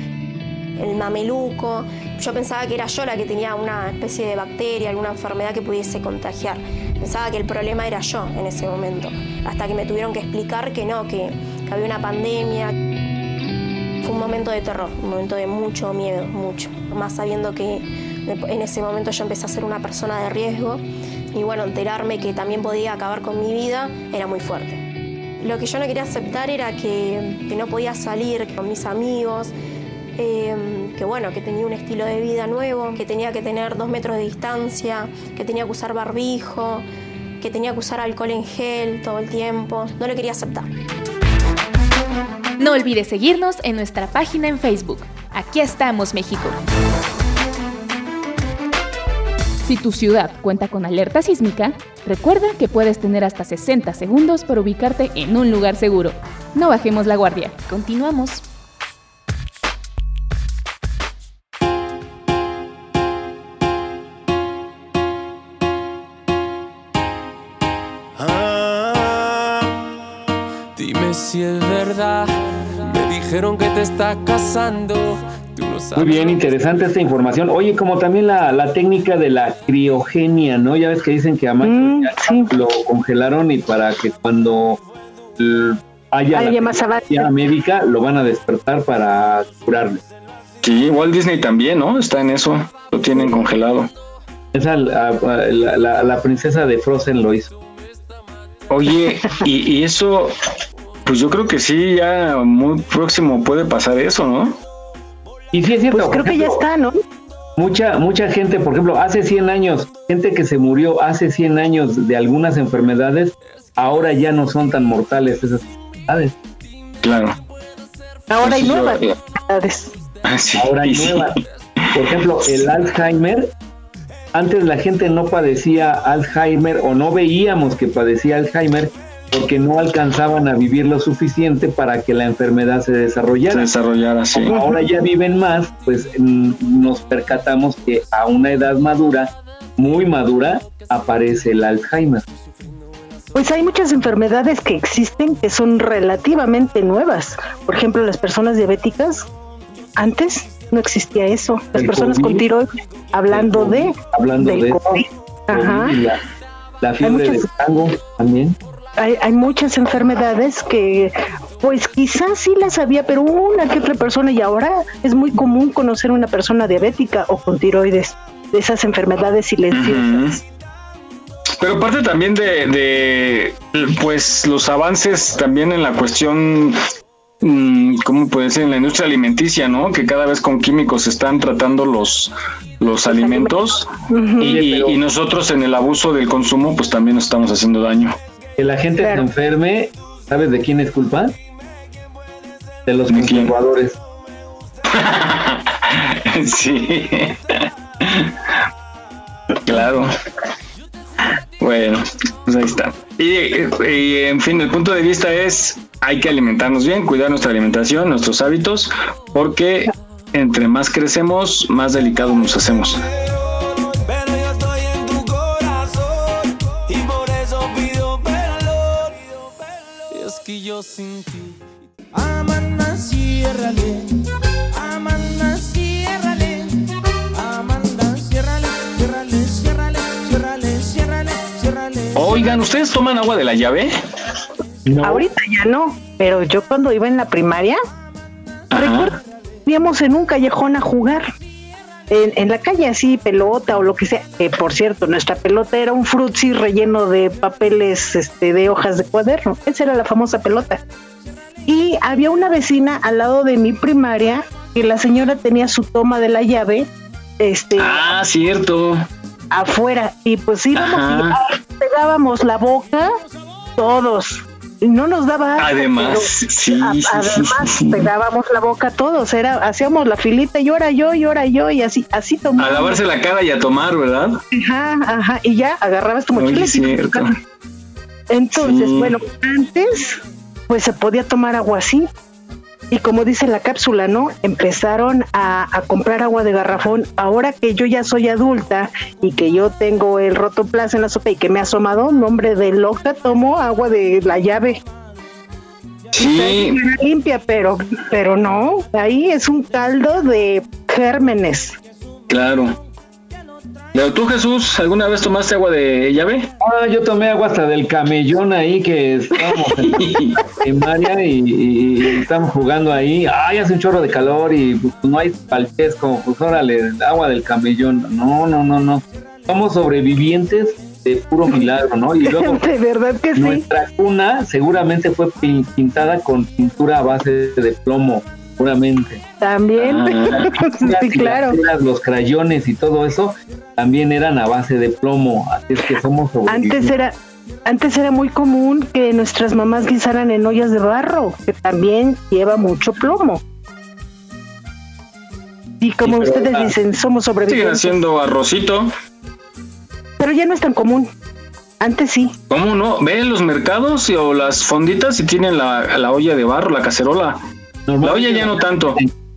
el mameluco. Yo pensaba que era yo la que tenía una especie de bacteria, alguna enfermedad que pudiese contagiar. Pensaba que el problema era yo en ese momento, hasta que me tuvieron que explicar que no, que, había una pandemia. Fue un momento de terror, un momento de mucho miedo, mucho. Más sabiendo que en ese momento yo empecé a ser una persona de riesgo y bueno, enterarme que también podía acabar con mi vida era muy fuerte. Lo que yo no quería aceptar era que no podía salir con mis amigos, eh, que bueno, que tenía un estilo de vida nuevo, que tenía que tener dos metros de distancia, que tenía que usar barbijo, que tenía que usar alcohol en gel todo el tiempo. No lo quería aceptar. No olvides seguirnos en nuestra página en Facebook. Aquí estamos, México. Si tu ciudad cuenta con alerta sísmica, recuerda que puedes tener hasta 60 segundos para ubicarte en un lugar seguro. No bajemos la guardia. Continuamos. Dijeron que te estás casando. Muy bien, interesante esta información. Oye, como también la, la técnica de la criogenia, ¿no? Ya ves que dicen que a Michael Mm, lo congelaron y para que cuando haya la más médica lo van a despertar para curarle. Sí, Walt Disney también, ¿no? Está en eso. Lo tienen congelado. Esa la, la- la- la princesa de Frozen lo hizo. Oye, y, y eso, pues yo creo que sí, ya muy próximo puede pasar eso, ¿no? Y sí es cierto. Pues creo que ya está, ¿no? Mucha, mucha gente, por ejemplo, hace 100 años, gente que se murió hace 100 años de algunas enfermedades, ahora ya no son tan mortales esas enfermedades. Claro. Ahora hay Sí, yo- nuevas enfermedades. Ahora hay nuevas. Por ejemplo, el Alzheimer. Antes la gente no padecía Alzheimer o no veíamos que padecía Alzheimer porque no alcanzaban a vivir lo suficiente para que la enfermedad se desarrollara. Se desarrollara, sí. Como ahora ya viven más, pues mm, nos percatamos que a una edad madura, muy madura, aparece el Alzheimer. Pues hay muchas enfermedades que existen que son relativamente nuevas. Por ejemplo, las personas diabéticas, antes no existía eso. Las El personas COVID. con tiroides, hablando de, Hablando del de COVID. Ajá. La, la fiebre muchas- de tango también. Hay, hay muchas enfermedades que, pues quizás sí las había, pero una que otra persona, y ahora es muy común conocer una persona diabética o con tiroides, de esas enfermedades silenciosas. Pero parte también de, de, pues los avances también en la cuestión, mm, ¿cómo puede ser? En la industria alimenticia, ¿no? Que cada vez con químicos se están tratando los, los alimentos y, y nosotros en el abuso del consumo pues también nos estamos haciendo daño. Que la gente se enferme, ¿sabes de quién es culpa? De los conservadores. sí. claro. Bueno, pues ahí está. Y, y, en fin, el punto de vista es, hay que alimentarnos bien, cuidar nuestra alimentación, nuestros hábitos, porque entre más crecemos, más delicados nos hacemos. Sin ti. Amanda, ciérrale. Amanda, ciérrale. Amanda, ciérrale. Ciérrale, ciérrale. Ciérrale, ciérrale. Ciérrale. Oigan, ¿ustedes toman agua de la llave? Ahorita ya no, pero yo cuando iba en la primaria, recuerdo que íbamos en un callejón a jugar. En, en la calle así, pelota o lo que sea. Que por cierto, nuestra pelota era un frutzi relleno de papeles este, de hojas de cuaderno. Esa era la famosa pelota. Y había una vecina al lado de mi primaria que la señora tenía su toma de la llave. Este, Ah, cierto. afuera y pues íbamos y Ajá. pegábamos la boca todos no nos daba Además, sí, a- además sí, pegábamos la boca todos era hacíamos la filita y ahora yo y ahora yo y así así A tomamos lavarse la cara y a tomar, ¿verdad? ajá ajá y ya agarrabas tu mochila a entonces bueno antes pues se podía tomar agua así Y como dice la cápsula, ¿no? Empezaron a, a, comprar agua de garrafón. Ahora que yo ya soy adulta y que yo tengo el rotoplas en la sopa y que me ha asomado, nombre de loca, tomo agua de la llave. Sí. Limpia, pero, pero no, ahí es un caldo de gérmenes. Claro. Pero tú, Jesús, ¿alguna vez tomaste agua de llave? Ah, yo tomé agua hasta del camellón ahí que estábamos en, en María y, y, estamos jugando ahí. Ay, hace un chorro de calor y pues, no hay palpesco. Pues órale, agua del camellón. No, no, no, no. Somos sobrevivientes de puro milagro, ¿no? Y luego, de verdad que nuestra cuna seguramente fue pintada con pintura a base de plomo, seguramente. También, ah, sí, claro. Las, los crayones y todo eso también eran a base de plomo, así es que somos Antes era antes era muy común que nuestras mamás guisaran en ollas de barro, que también lleva mucho plomo. Y como sí, ustedes dicen, somos sobrevivientes. Siguen haciendo arrocito. Pero ya no es tan común. Antes sí. ¿Cómo no? ¿Ven los mercados o las fonditas si tienen la, la olla de barro, la cacerola? La olla ya no tanto.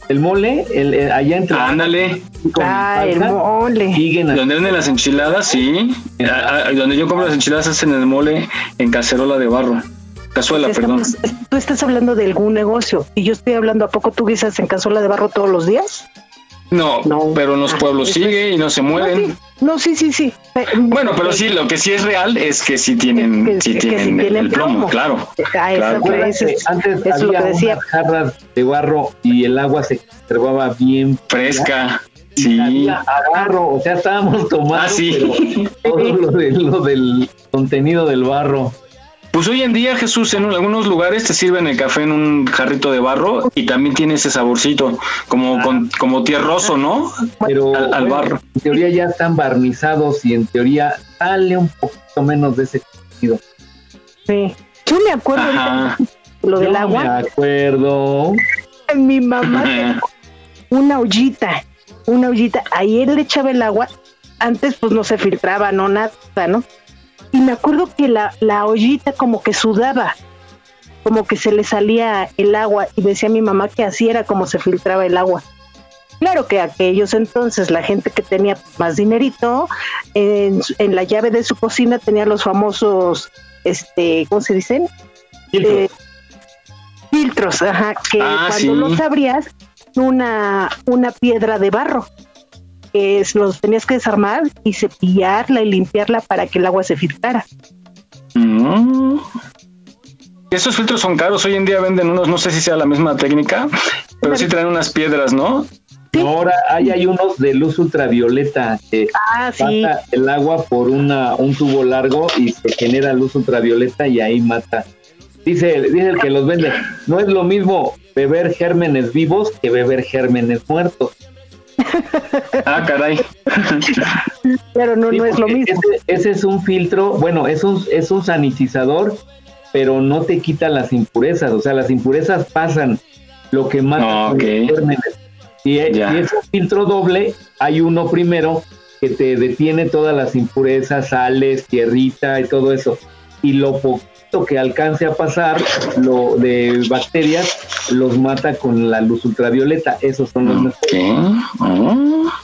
El mole, el, el allá entre. Ándale. Ah, el mole. Donde venden las enchiladas, sí. Donde yo compro las enchiladas hacen el mole en cacerola de barro. Cazuela, perdón. Tú estás hablando de algún negocio y yo estoy hablando, ¿a poco tú guisas en cazuela de barro todos los días? No, no, pero en los pueblos sigue y no se mueven. No, sí, sí, sí. Bueno, pero sí, lo que sí es real es que sí tienen, que, sí que, tienen, que sí tienen el, plomo, plomo, claro. Ah, claro. Eso, eso, Antes eso había lo que decía. unas jarras de barro y el agua se conservaba bien fresca. Sí. A barro, o sea, estábamos tomando ah, sí. todo lo, de, lo del contenido del barro. Pues hoy en día, Jesús, en algunos lugares te sirven el café en un jarrito de barro y también tiene ese saborcito, como, con, como tierroso, ¿no? Pero al, al, barro. En teoría ya están barnizados y en teoría sale un poquito menos de ese contenido. Sí. Yo me acuerdo ahorita, lo del agua. Me acuerdo. Mi mamá tenía una ollita, una ollita. Ahí él le echaba el agua. Antes pues no se filtraba, no nada, ¿no? Y me acuerdo que la, la ollita como que sudaba, como que se le salía el agua y decía mi mamá que así era como se filtraba el agua. Claro que aquellos entonces, la gente que tenía más dinerito, en, en la llave de su cocina tenía los famosos, este, ¿cómo se dicen? Filtros, eh, filtros ajá, que Ah, cuando sí. los abrías, una, una piedra de barro que los tenías que desarmar y cepillarla y limpiarla para que el agua se filtrara. Mm. Esos filtros son caros. Hoy en día venden unos, no sé si sea la misma técnica, pero sí traen unas piedras, ¿no? Ahora hay, hay unos de luz ultravioleta que Ah, sí. pasa el agua por una, un tubo largo y se genera luz ultravioleta y ahí mata. Dice, dice el que los vende, no es lo mismo beber gérmenes vivos que beber gérmenes muertos. Ah, caray. Pero no, Sí, no es lo mismo. Ese, ese es un filtro, bueno, es un, es un sanitizador, pero no te quita las impurezas. O sea, las impurezas pasan. Lo que mata Ah, son ok. los gérmenes. Y, e- Ya. y es un filtro doble. Hay uno primero que te detiene todas las impurezas, sales, tierrita y todo eso. Y lo poquito que alcance a pasar lo de bacterias los mata con la luz ultravioleta. Esos son los mejores. Ok. Ah.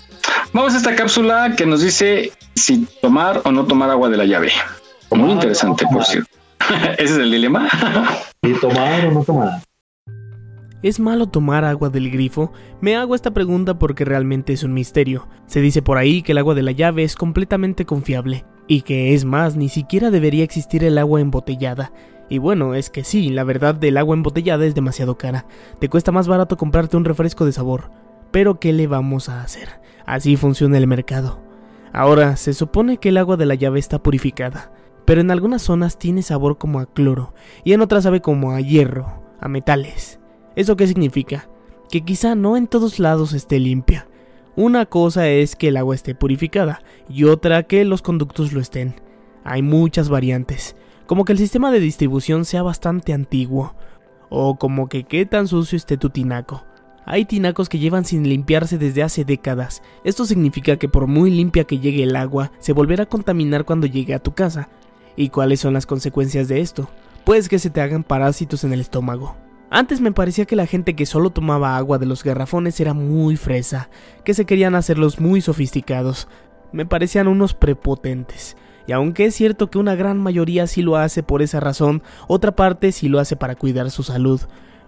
Vamos a esta cápsula que nos dice si tomar o no tomar agua de la llave. Muy interesante, no por cierto. Ese es el dilema. ¿Y tomar o no tomar? ¿Es malo tomar agua del grifo? Me hago esta pregunta porque realmente es un misterio. Se dice por ahí que el agua de la llave es completamente confiable, y que es más, ni siquiera debería existir el agua embotellada. Y bueno, es que sí, la verdad del agua embotellada es demasiado cara. Te cuesta más barato comprarte un refresco de sabor. Pero ¿qué le vamos a hacer? Así funciona el mercado. Ahora, se supone que el agua de la llave está purificada, pero en algunas zonas tiene sabor como a cloro, y en otras sabe como a hierro, a metales. ¿Eso qué significa? Que quizá no en todos lados esté limpia. Una cosa es que el agua esté purificada y otra que los conductos lo estén. Hay muchas variantes, como que el sistema de distribución sea bastante antiguo, o como que qué tan sucio esté tu tinaco. Hay tinacos que llevan sin limpiarse desde hace décadas. Esto significa que por muy limpia que llegue el agua, se volverá a contaminar cuando llegue a tu casa. ¿Y cuáles son las consecuencias de esto? Pues que se te hagan parásitos en el estómago. Antes me parecía que la gente que solo tomaba agua de los garrafones era muy fresa, que se querían hacerlos muy sofisticados. Me parecían unos prepotentes. Y aunque es cierto que una gran mayoría sí lo hace por esa razón, otra parte sí lo hace para cuidar su salud.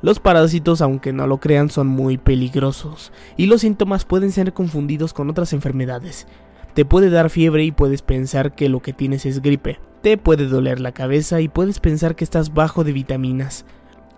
Los parásitos, aunque no lo crean, son muy peligrosos, y los síntomas pueden ser confundidos con otras enfermedades. Te puede dar fiebre y puedes pensar que lo que tienes es gripe. Te puede doler la cabeza y puedes pensar que estás bajo de vitaminas.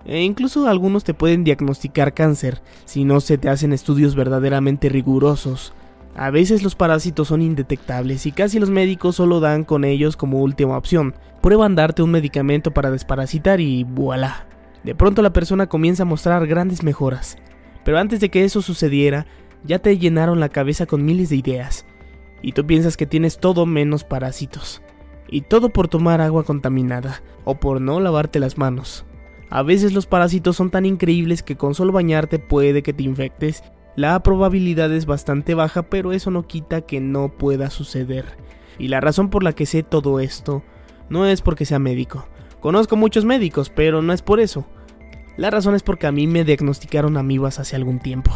E incluso algunos te pueden diagnosticar cáncer si no se te hacen estudios verdaderamente rigurosos. A veces los parásitos son indetectables y casi los médicos solo dan con ellos como última opción. Prueban darte un medicamento para desparasitar y voilà. De pronto la persona comienza a mostrar grandes mejoras. Pero antes de que eso sucediera, ya te llenaron la cabeza con miles de ideas. Y tú piensas que tienes todo menos parásitos. Y todo por tomar agua contaminada o por no lavarte las manos. A veces los parásitos son tan increíbles que con solo bañarte puede que te infectes. La probabilidad es bastante baja, pero eso no quita que no pueda suceder. Y la razón por la que sé todo esto no es porque sea médico. Conozco muchos médicos, pero no es por eso. La razón es porque a mí me diagnosticaron amibas hace algún tiempo.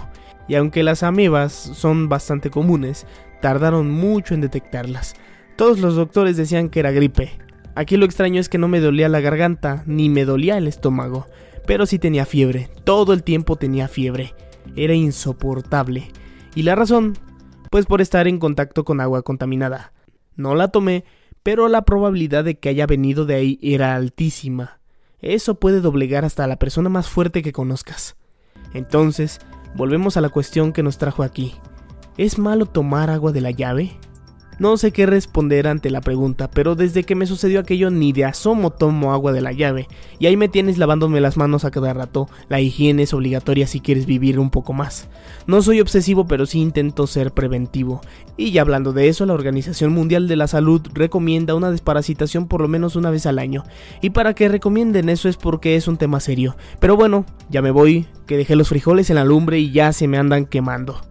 Y aunque las amibas son bastante comunes, tardaron mucho en detectarlas. Todos los doctores decían que era gripe. Aquí lo extraño es que no me dolía la garganta, ni me dolía el estómago, pero sí tenía fiebre, todo el tiempo tenía fiebre. Era insoportable. ¿Y la razón? Pues por estar en contacto con agua contaminada. No la tomé, pero la probabilidad de que haya venido de ahí era altísima. Eso puede doblegar hasta a la persona más fuerte que conozcas. Entonces, volvemos a la cuestión que nos trajo aquí. ¿Es malo tomar agua de la llave? No sé qué responder ante la pregunta, pero desde que me sucedió aquello ni de asomo tomo agua de la llave, y ahí me tienes lavándome las manos a cada rato, la higiene es obligatoria si quieres vivir un poco más. No soy obsesivo, pero sí intento ser preventivo. Y ya hablando de eso, la Organización Mundial de la Salud recomienda una desparasitación por lo menos una vez al año, y para que recomienden eso es porque es un tema serio. Pero bueno, ya me voy, que dejé los frijoles en la lumbre y ya se me andan quemando.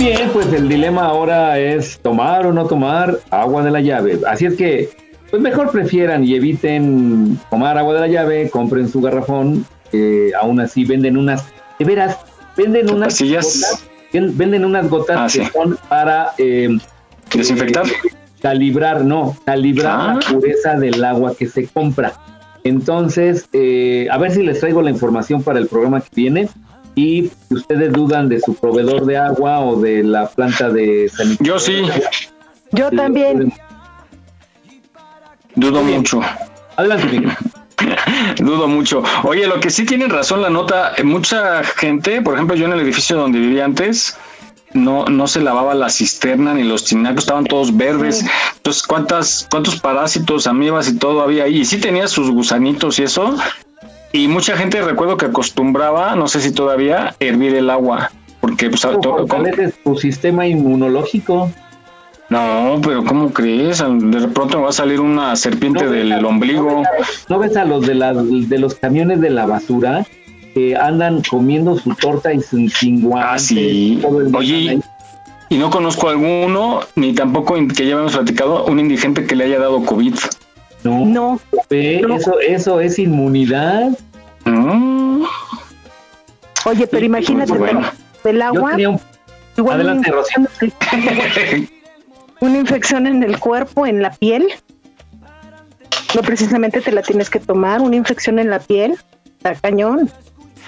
El dilema ahora es tomar o no tomar agua de la llave. Así es que, pues mejor prefieran y eviten tomar agua de la llave, compren su garrafón. aún así venden unas, de veras, venden unas gotas, venden unas gotas ah, que son para eh, desinfectar, calibrar, no, calibrar la ah. pureza del agua que se compra. Entonces, eh, a ver si les traigo la información para el programa que viene y ustedes dudan de su proveedor de agua o de la planta de sanitación. Yo sí. Yo también. Dudo mucho. Adelante, Dudo mucho. Oye, lo que sí tienen razón la nota, mucha gente, por ejemplo, yo en el edificio donde vivía antes, no, no se lavaba la cisterna ni los tinacos, estaban todos verdes. Entonces, ¿cuántas, cuántos parásitos, amibas y todo había ahí? Y sí tenía sus gusanitos y eso, y mucha gente recuerdo que acostumbraba, no sé si todavía, hervir el agua. Porque pues, todo, tu sistema inmunológico. No, pero ¿cómo crees? De pronto me va a salir una serpiente del ombligo. ¿No ves a los de, la, de los camiones de la basura que andan comiendo su torta y su chingua? Ah, sí. Oye, y no conozco alguno, ni tampoco que ya habíamos platicado, un indigente que le haya dado COVID. No. No. Eso, eso es inmunidad. Mm. Oye, pero imagínate, del agua. Adelante, Una infección en el cuerpo, en la piel. No precisamente te la tienes que tomar, una infección en la piel, está cañón.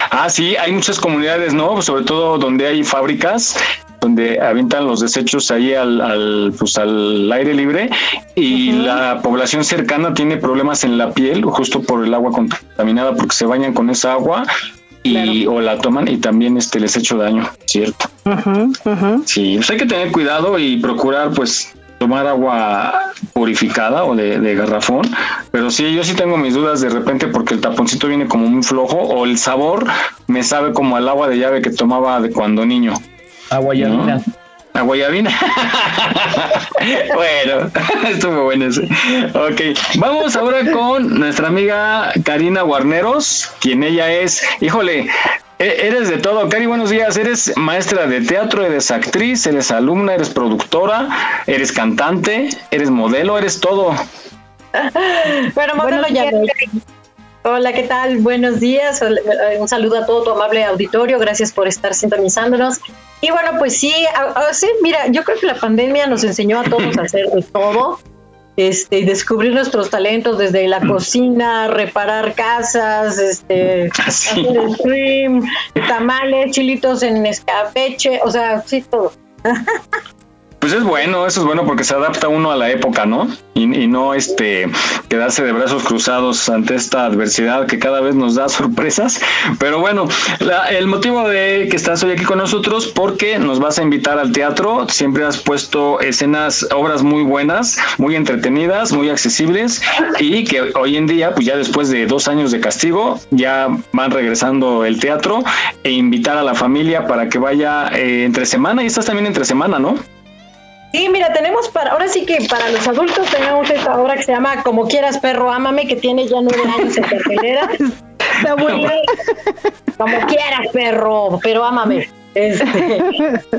Ah, sí, hay muchas comunidades, ¿no? Sobre todo donde hay fábricas donde avientan los desechos ahí al, al, pues, al aire libre y la población cercana tiene problemas en la piel justo por el agua contaminada porque se bañan con esa agua y o la toman y también este les hecho daño, ¿cierto? Sí, pues hay que tener cuidado y procurar pues tomar agua purificada o de, garrafón, pero sí, yo sí tengo mis dudas de repente porque el taponcito viene como muy flojo o el sabor me sabe como al agua de llave que tomaba de cuando niño. Agua llavina. Agua llavina. bueno, estuvo bueno ese. Ok, vamos ahora con nuestra amiga Karina Guarneros, quien ella es, híjole, e, Eres de todo, Cari, buenos días. Eres maestra de teatro, eres actriz, eres alumna, eres productora, eres cantante, eres modelo, eres todo. bueno, modelo ya. Hola, ¿qué tal? Buenos días. Eh, un saludo a todo tu amable auditorio. Gracias por estar sintonizándonos. Y bueno, pues sí, sí, mira, yo creo que la pandemia nos enseñó a todos a hacer de todo este, descubrir nuestros talentos desde la cocina, reparar casas, este, hacer stream, tamales, chilitos en escabeche, o sea, sí, todo. Pues es bueno, eso es bueno porque se adapta uno a la época, ¿no? Y, no este quedarse de brazos cruzados ante esta adversidad que cada vez nos da sorpresas. Pero bueno, el motivo de que estás hoy aquí con nosotros porque nos vas a invitar al teatro. Siempre has puesto escenas, obras muy buenas, muy entretenidas, muy accesibles y que hoy en día, pues ya después de dos años de castigo, ya van regresando el teatro e invitar a la familia para que vaya eh, entre semana y estás también entre semana, ¿no? Sí, mira, tenemos para, ahora sí que para los adultos tenemos esta obra que se llama Como quieras perro, ámame, que tiene ya nueve años en cartelera. Como quieras perro, pero ámame. Este,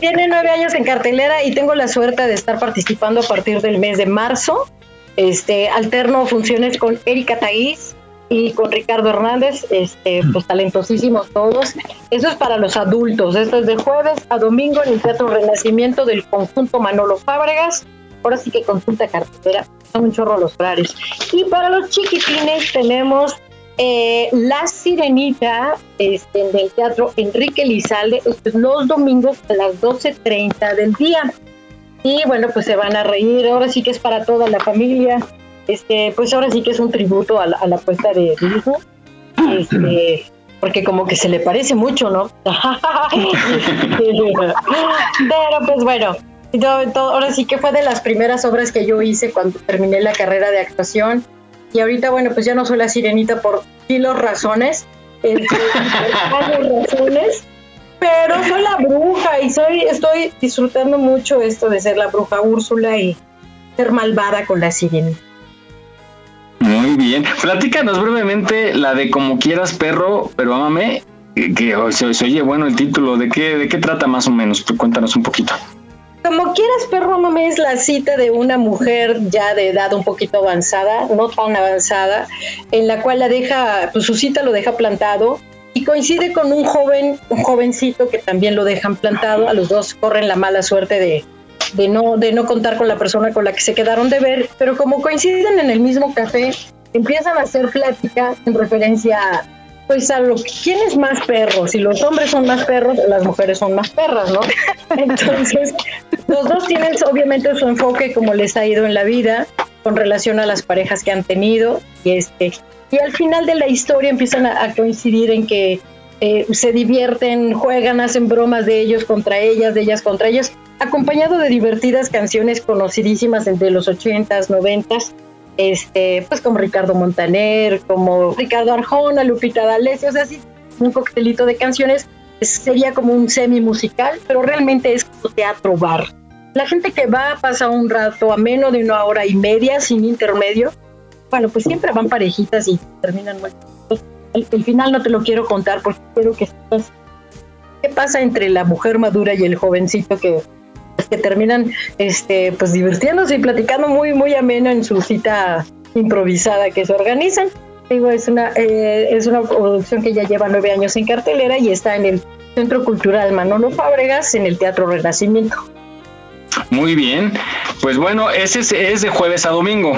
tiene nueve años en cartelera y tengo la suerte de estar participando a partir del mes de marzo. Este, alterno funciones con Erika Taís, y con Ricardo Hernández, este, pues talentosísimos todos. Eso es para los adultos. Esto es de jueves a domingo en el Teatro Renacimiento del conjunto Manolo Fábregas. Ahora sí que consulta cartera, son un chorro los horarios. Y para los chiquitines tenemos eh, La Sirenita este, del Teatro Enrique Lizalde, los domingos a las 12.30 del día. Y bueno, pues se van a reír. Ahora sí que es para toda la familia este, pues ahora sí que es un tributo a la, a puesta de Disney, este, porque como que se le parece mucho, ¿no? Pero pues bueno, ahora sí que fue de las primeras obras que yo hice cuando terminé la carrera de actuación. Y ahorita, bueno, pues ya no soy la sirenita por kilos razones, este, razones, pero soy la bruja y soy, estoy disfrutando mucho esto de ser la bruja Úrsula y ser malvada con la sirenita. Muy bien. Platícanos brevemente la de Como quieras perro, pero ámame, que se, oye bueno el título. ¿De qué, ¿De qué trata más o menos? Cuéntanos un poquito. Como quieras perro, ámame es la cita de una mujer ya de edad un poquito avanzada, no tan avanzada, en la cual la deja, pues su cita lo deja plantado y coincide con un joven, un jovencito que también lo dejan plantado. A los dos corren la mala suerte de de no, de no contar con la persona con la que se quedaron de ver, pero como coinciden en el mismo café, empiezan a hacer plática en referencia a, pues a lo quién es más perro, si los hombres son más perros, las mujeres son más perras, ¿no? Entonces, los dos tienen obviamente su enfoque como les ha ido en la vida con relación a las parejas que han tenido y este y al final de la historia empiezan a, coincidir en que eh, se divierten, juegan, hacen bromas de ellos contra ellas, de ellas contra ellos, acompañado de divertidas canciones conocidísimas entre los 80s, 90s, este, pues como Ricardo Montaner, como Ricardo Arjona, Lupita D'Alessio, o sea, sí, un coctelito de canciones, sería como un semi musical, pero realmente es teatro bar. La gente que va pasa un rato a menos de una hora y media sin intermedio. Bueno, pues siempre van parejitas y terminan muy. El, el final no te lo quiero contar porque quiero que sepas qué pasa entre la mujer madura y el jovencito que que terminan este, pues divirtiéndose y platicando muy, muy ameno en su cita improvisada que se organizan. Digo, es una, eh, es una producción que ya lleva nueve años en cartelera y está en el Centro Cultural Manolo Fábregas, en el Teatro Renacimiento. Muy bien, pues bueno, ese es de jueves a domingo.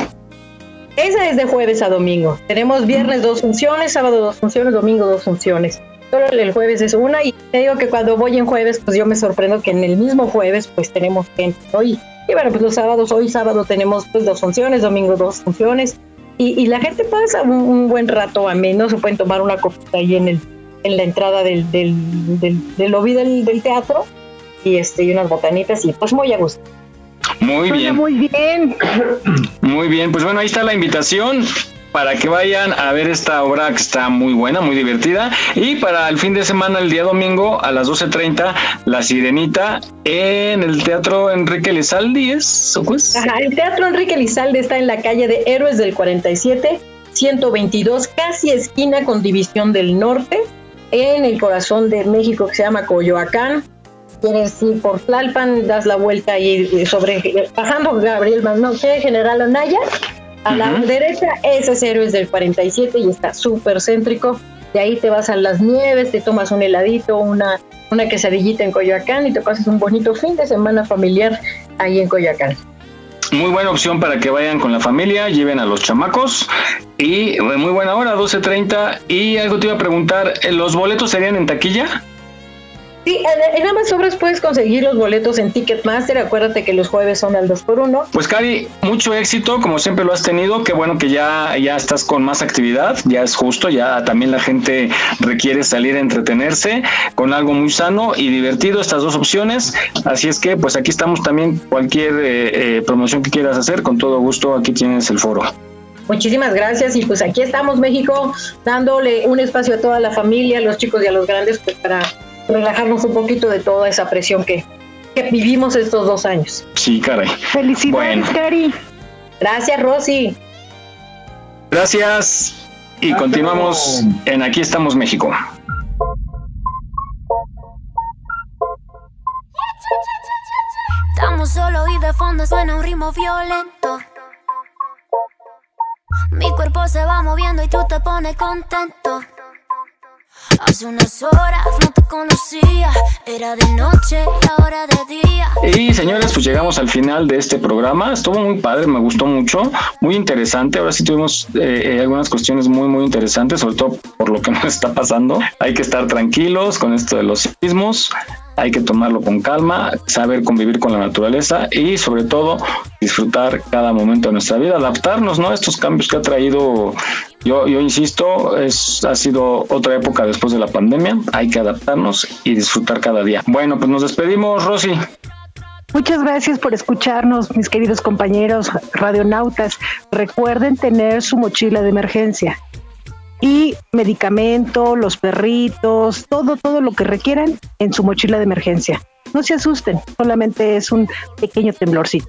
Esa es de jueves a domingo. Tenemos viernes dos funciones, sábado dos funciones, domingo dos funciones. Solo el jueves es una y te digo que cuando voy en jueves, pues yo me sorprendo que en el mismo jueves pues tenemos gente hoy. Y bueno, pues los sábados, hoy sábado tenemos pues dos funciones, domingo dos funciones. Y, la gente pasa un, buen rato a menos, se pueden tomar una copita ahí en el en la entrada del, del, del, lobby del, teatro y este y unas botanitas y pues muy a gusto. Muy bien. Muy bien. Muy bien, pues bueno, ahí está la invitación para que vayan a ver esta obra que está muy buena, muy divertida. Y para el fin de semana, el día domingo, a las 12.30, La Sirenita en el Teatro Enrique Lizaldi, ¿es? Pues? Ajá, el Teatro Enrique Lizaldi está en la calle de Héroes del 47, 122, casi esquina con División del Norte, en el corazón de México que se llama Coyoacán. Quieres ir por Tlalpan, das la vuelta y sobre, bajando Gabriel Manoche, General Anaya, a la derecha, ese es Héroes del 47 y está súper céntrico. De ahí te vas a las nieves, te tomas un heladito, una, una quesadillita en Coyoacán y te pasas un bonito fin de semana familiar ahí en Coyoacán. Muy buena opción para que vayan con la familia, lleven a los chamacos y muy buena hora, 12.30. Y algo te iba a preguntar, ¿los boletos serían en taquilla? Sí, en, ambas obras puedes conseguir los boletos en Ticketmaster. Acuérdate que los jueves son al 2x1. Pues, Cari, mucho éxito, como siempre lo has tenido. Qué bueno que ya, ya estás con más actividad. Ya es justo, ya también la gente requiere salir a entretenerse con algo muy sano y divertido. Estas dos opciones. Así es que, pues aquí estamos también. Cualquier eh, eh, promoción que quieras hacer, con todo gusto, aquí tienes el foro. Muchísimas gracias y pues aquí estamos México dándole un espacio a toda la familia, a los chicos y a los grandes pues para relajarnos un poquito de toda esa presión que, vivimos estos dos años. Sí, caray. Felicidades, Cari. Gracias, Rosy. Gracias. Y continuamos en Aquí estamos México. Estamos solo y de fondo suena un ritmo violento. Mi cuerpo se va moviendo y tú te pones contento. Hace unas horas no te conocía, era de noche y ahora de día. Y señores, pues llegamos al final de este programa. Estuvo muy padre, me gustó mucho, muy interesante. Ahora sí tuvimos eh, eh, algunas cuestiones muy, muy interesantes, sobre todo por lo que nos está pasando. Hay que estar tranquilos con esto de los sismos hay que tomarlo con calma, saber convivir con la naturaleza y sobre todo disfrutar cada momento de nuestra vida, adaptarnos ¿no? a estos cambios que ha traído, yo, yo insisto, es, ha sido otra época después de la pandemia, hay que adaptarnos y disfrutar cada día. Bueno, pues nos despedimos, Rosy. Muchas gracias por escucharnos, mis queridos compañeros radionautas. Recuerden tener su mochila de emergencia y medicamento, los perritos, todo, todo lo que requieran en su mochila de emergencia. No se asusten, solamente es un pequeño temblorcito.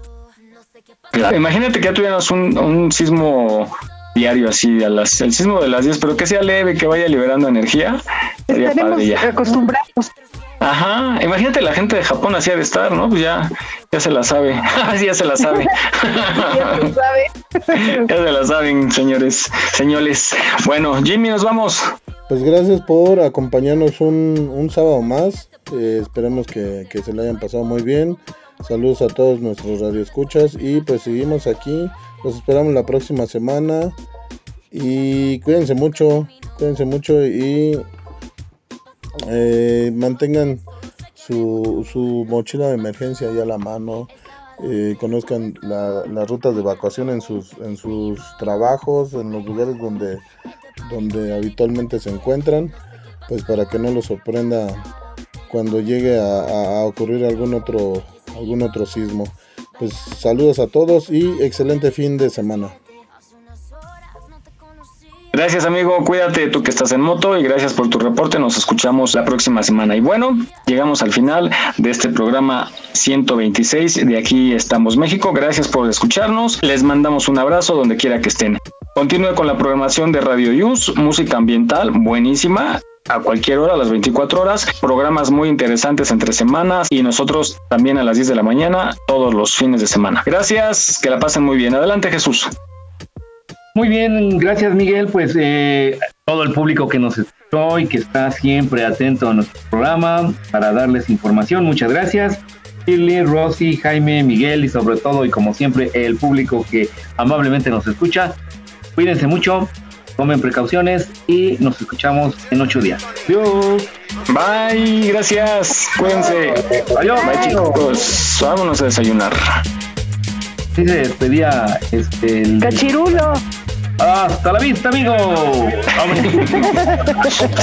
Imagínate que ya tuviéramos un, sismo diario así, a las, el sismo de las 10, pero que sea leve, que vaya liberando energía. Estaremos acostumbrados. Ajá, imagínate la gente de Japón así de estar, ¿no? Pues ya, ya se la sabe. Así ya se la sabe. ya se sabe. ya se la saben, señores, señores. Bueno, Jimmy, nos vamos. Pues gracias por acompañarnos un, un sábado más. Eh, esperemos que, que se lo hayan pasado muy bien. Saludos a todos nuestros radioescuchas y pues seguimos aquí. Los esperamos la próxima semana. Y cuídense mucho, cuídense mucho y eh, mantengan su, su, mochila de emergencia ahí a la mano, eh, conozcan las rutas de evacuación en sus, en sus trabajos, en los lugares donde, donde habitualmente se encuentran, pues para que no los sorprenda cuando llegue a, a ocurrir algún otro, algún otro sismo. Pues saludos a todos y excelente fin de semana. Gracias amigo, cuídate tú que estás en moto y gracias por tu reporte. Nos escuchamos la próxima semana. Y bueno, llegamos al final de este programa 126 de Aquí estamos México. Gracias por escucharnos. Les mandamos un abrazo donde quiera que estén. Continúe con la programación de Radio Use, música ambiental buenísima a cualquier hora, a las 24 horas, programas muy interesantes entre semanas y nosotros también a las 10 de la mañana, todos los fines de semana. Gracias, que la pasen muy bien. Adelante Jesús. Muy bien, gracias Miguel. Pues eh, todo el público que nos escuchó y que está siempre atento a nuestro programa para darles información, muchas gracias. Shirley, Rosy, Jaime, Miguel y sobre todo y como siempre el público que amablemente nos escucha. Cuídense mucho, tomen precauciones y nos escuchamos en ocho días. Adiós. Bye, gracias. Cuídense. Adiós. Bye chicos. Vámonos a desayunar. Sí se despedía este el... Cachirulo. Hasta la vista, amigo.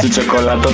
Su chocolate.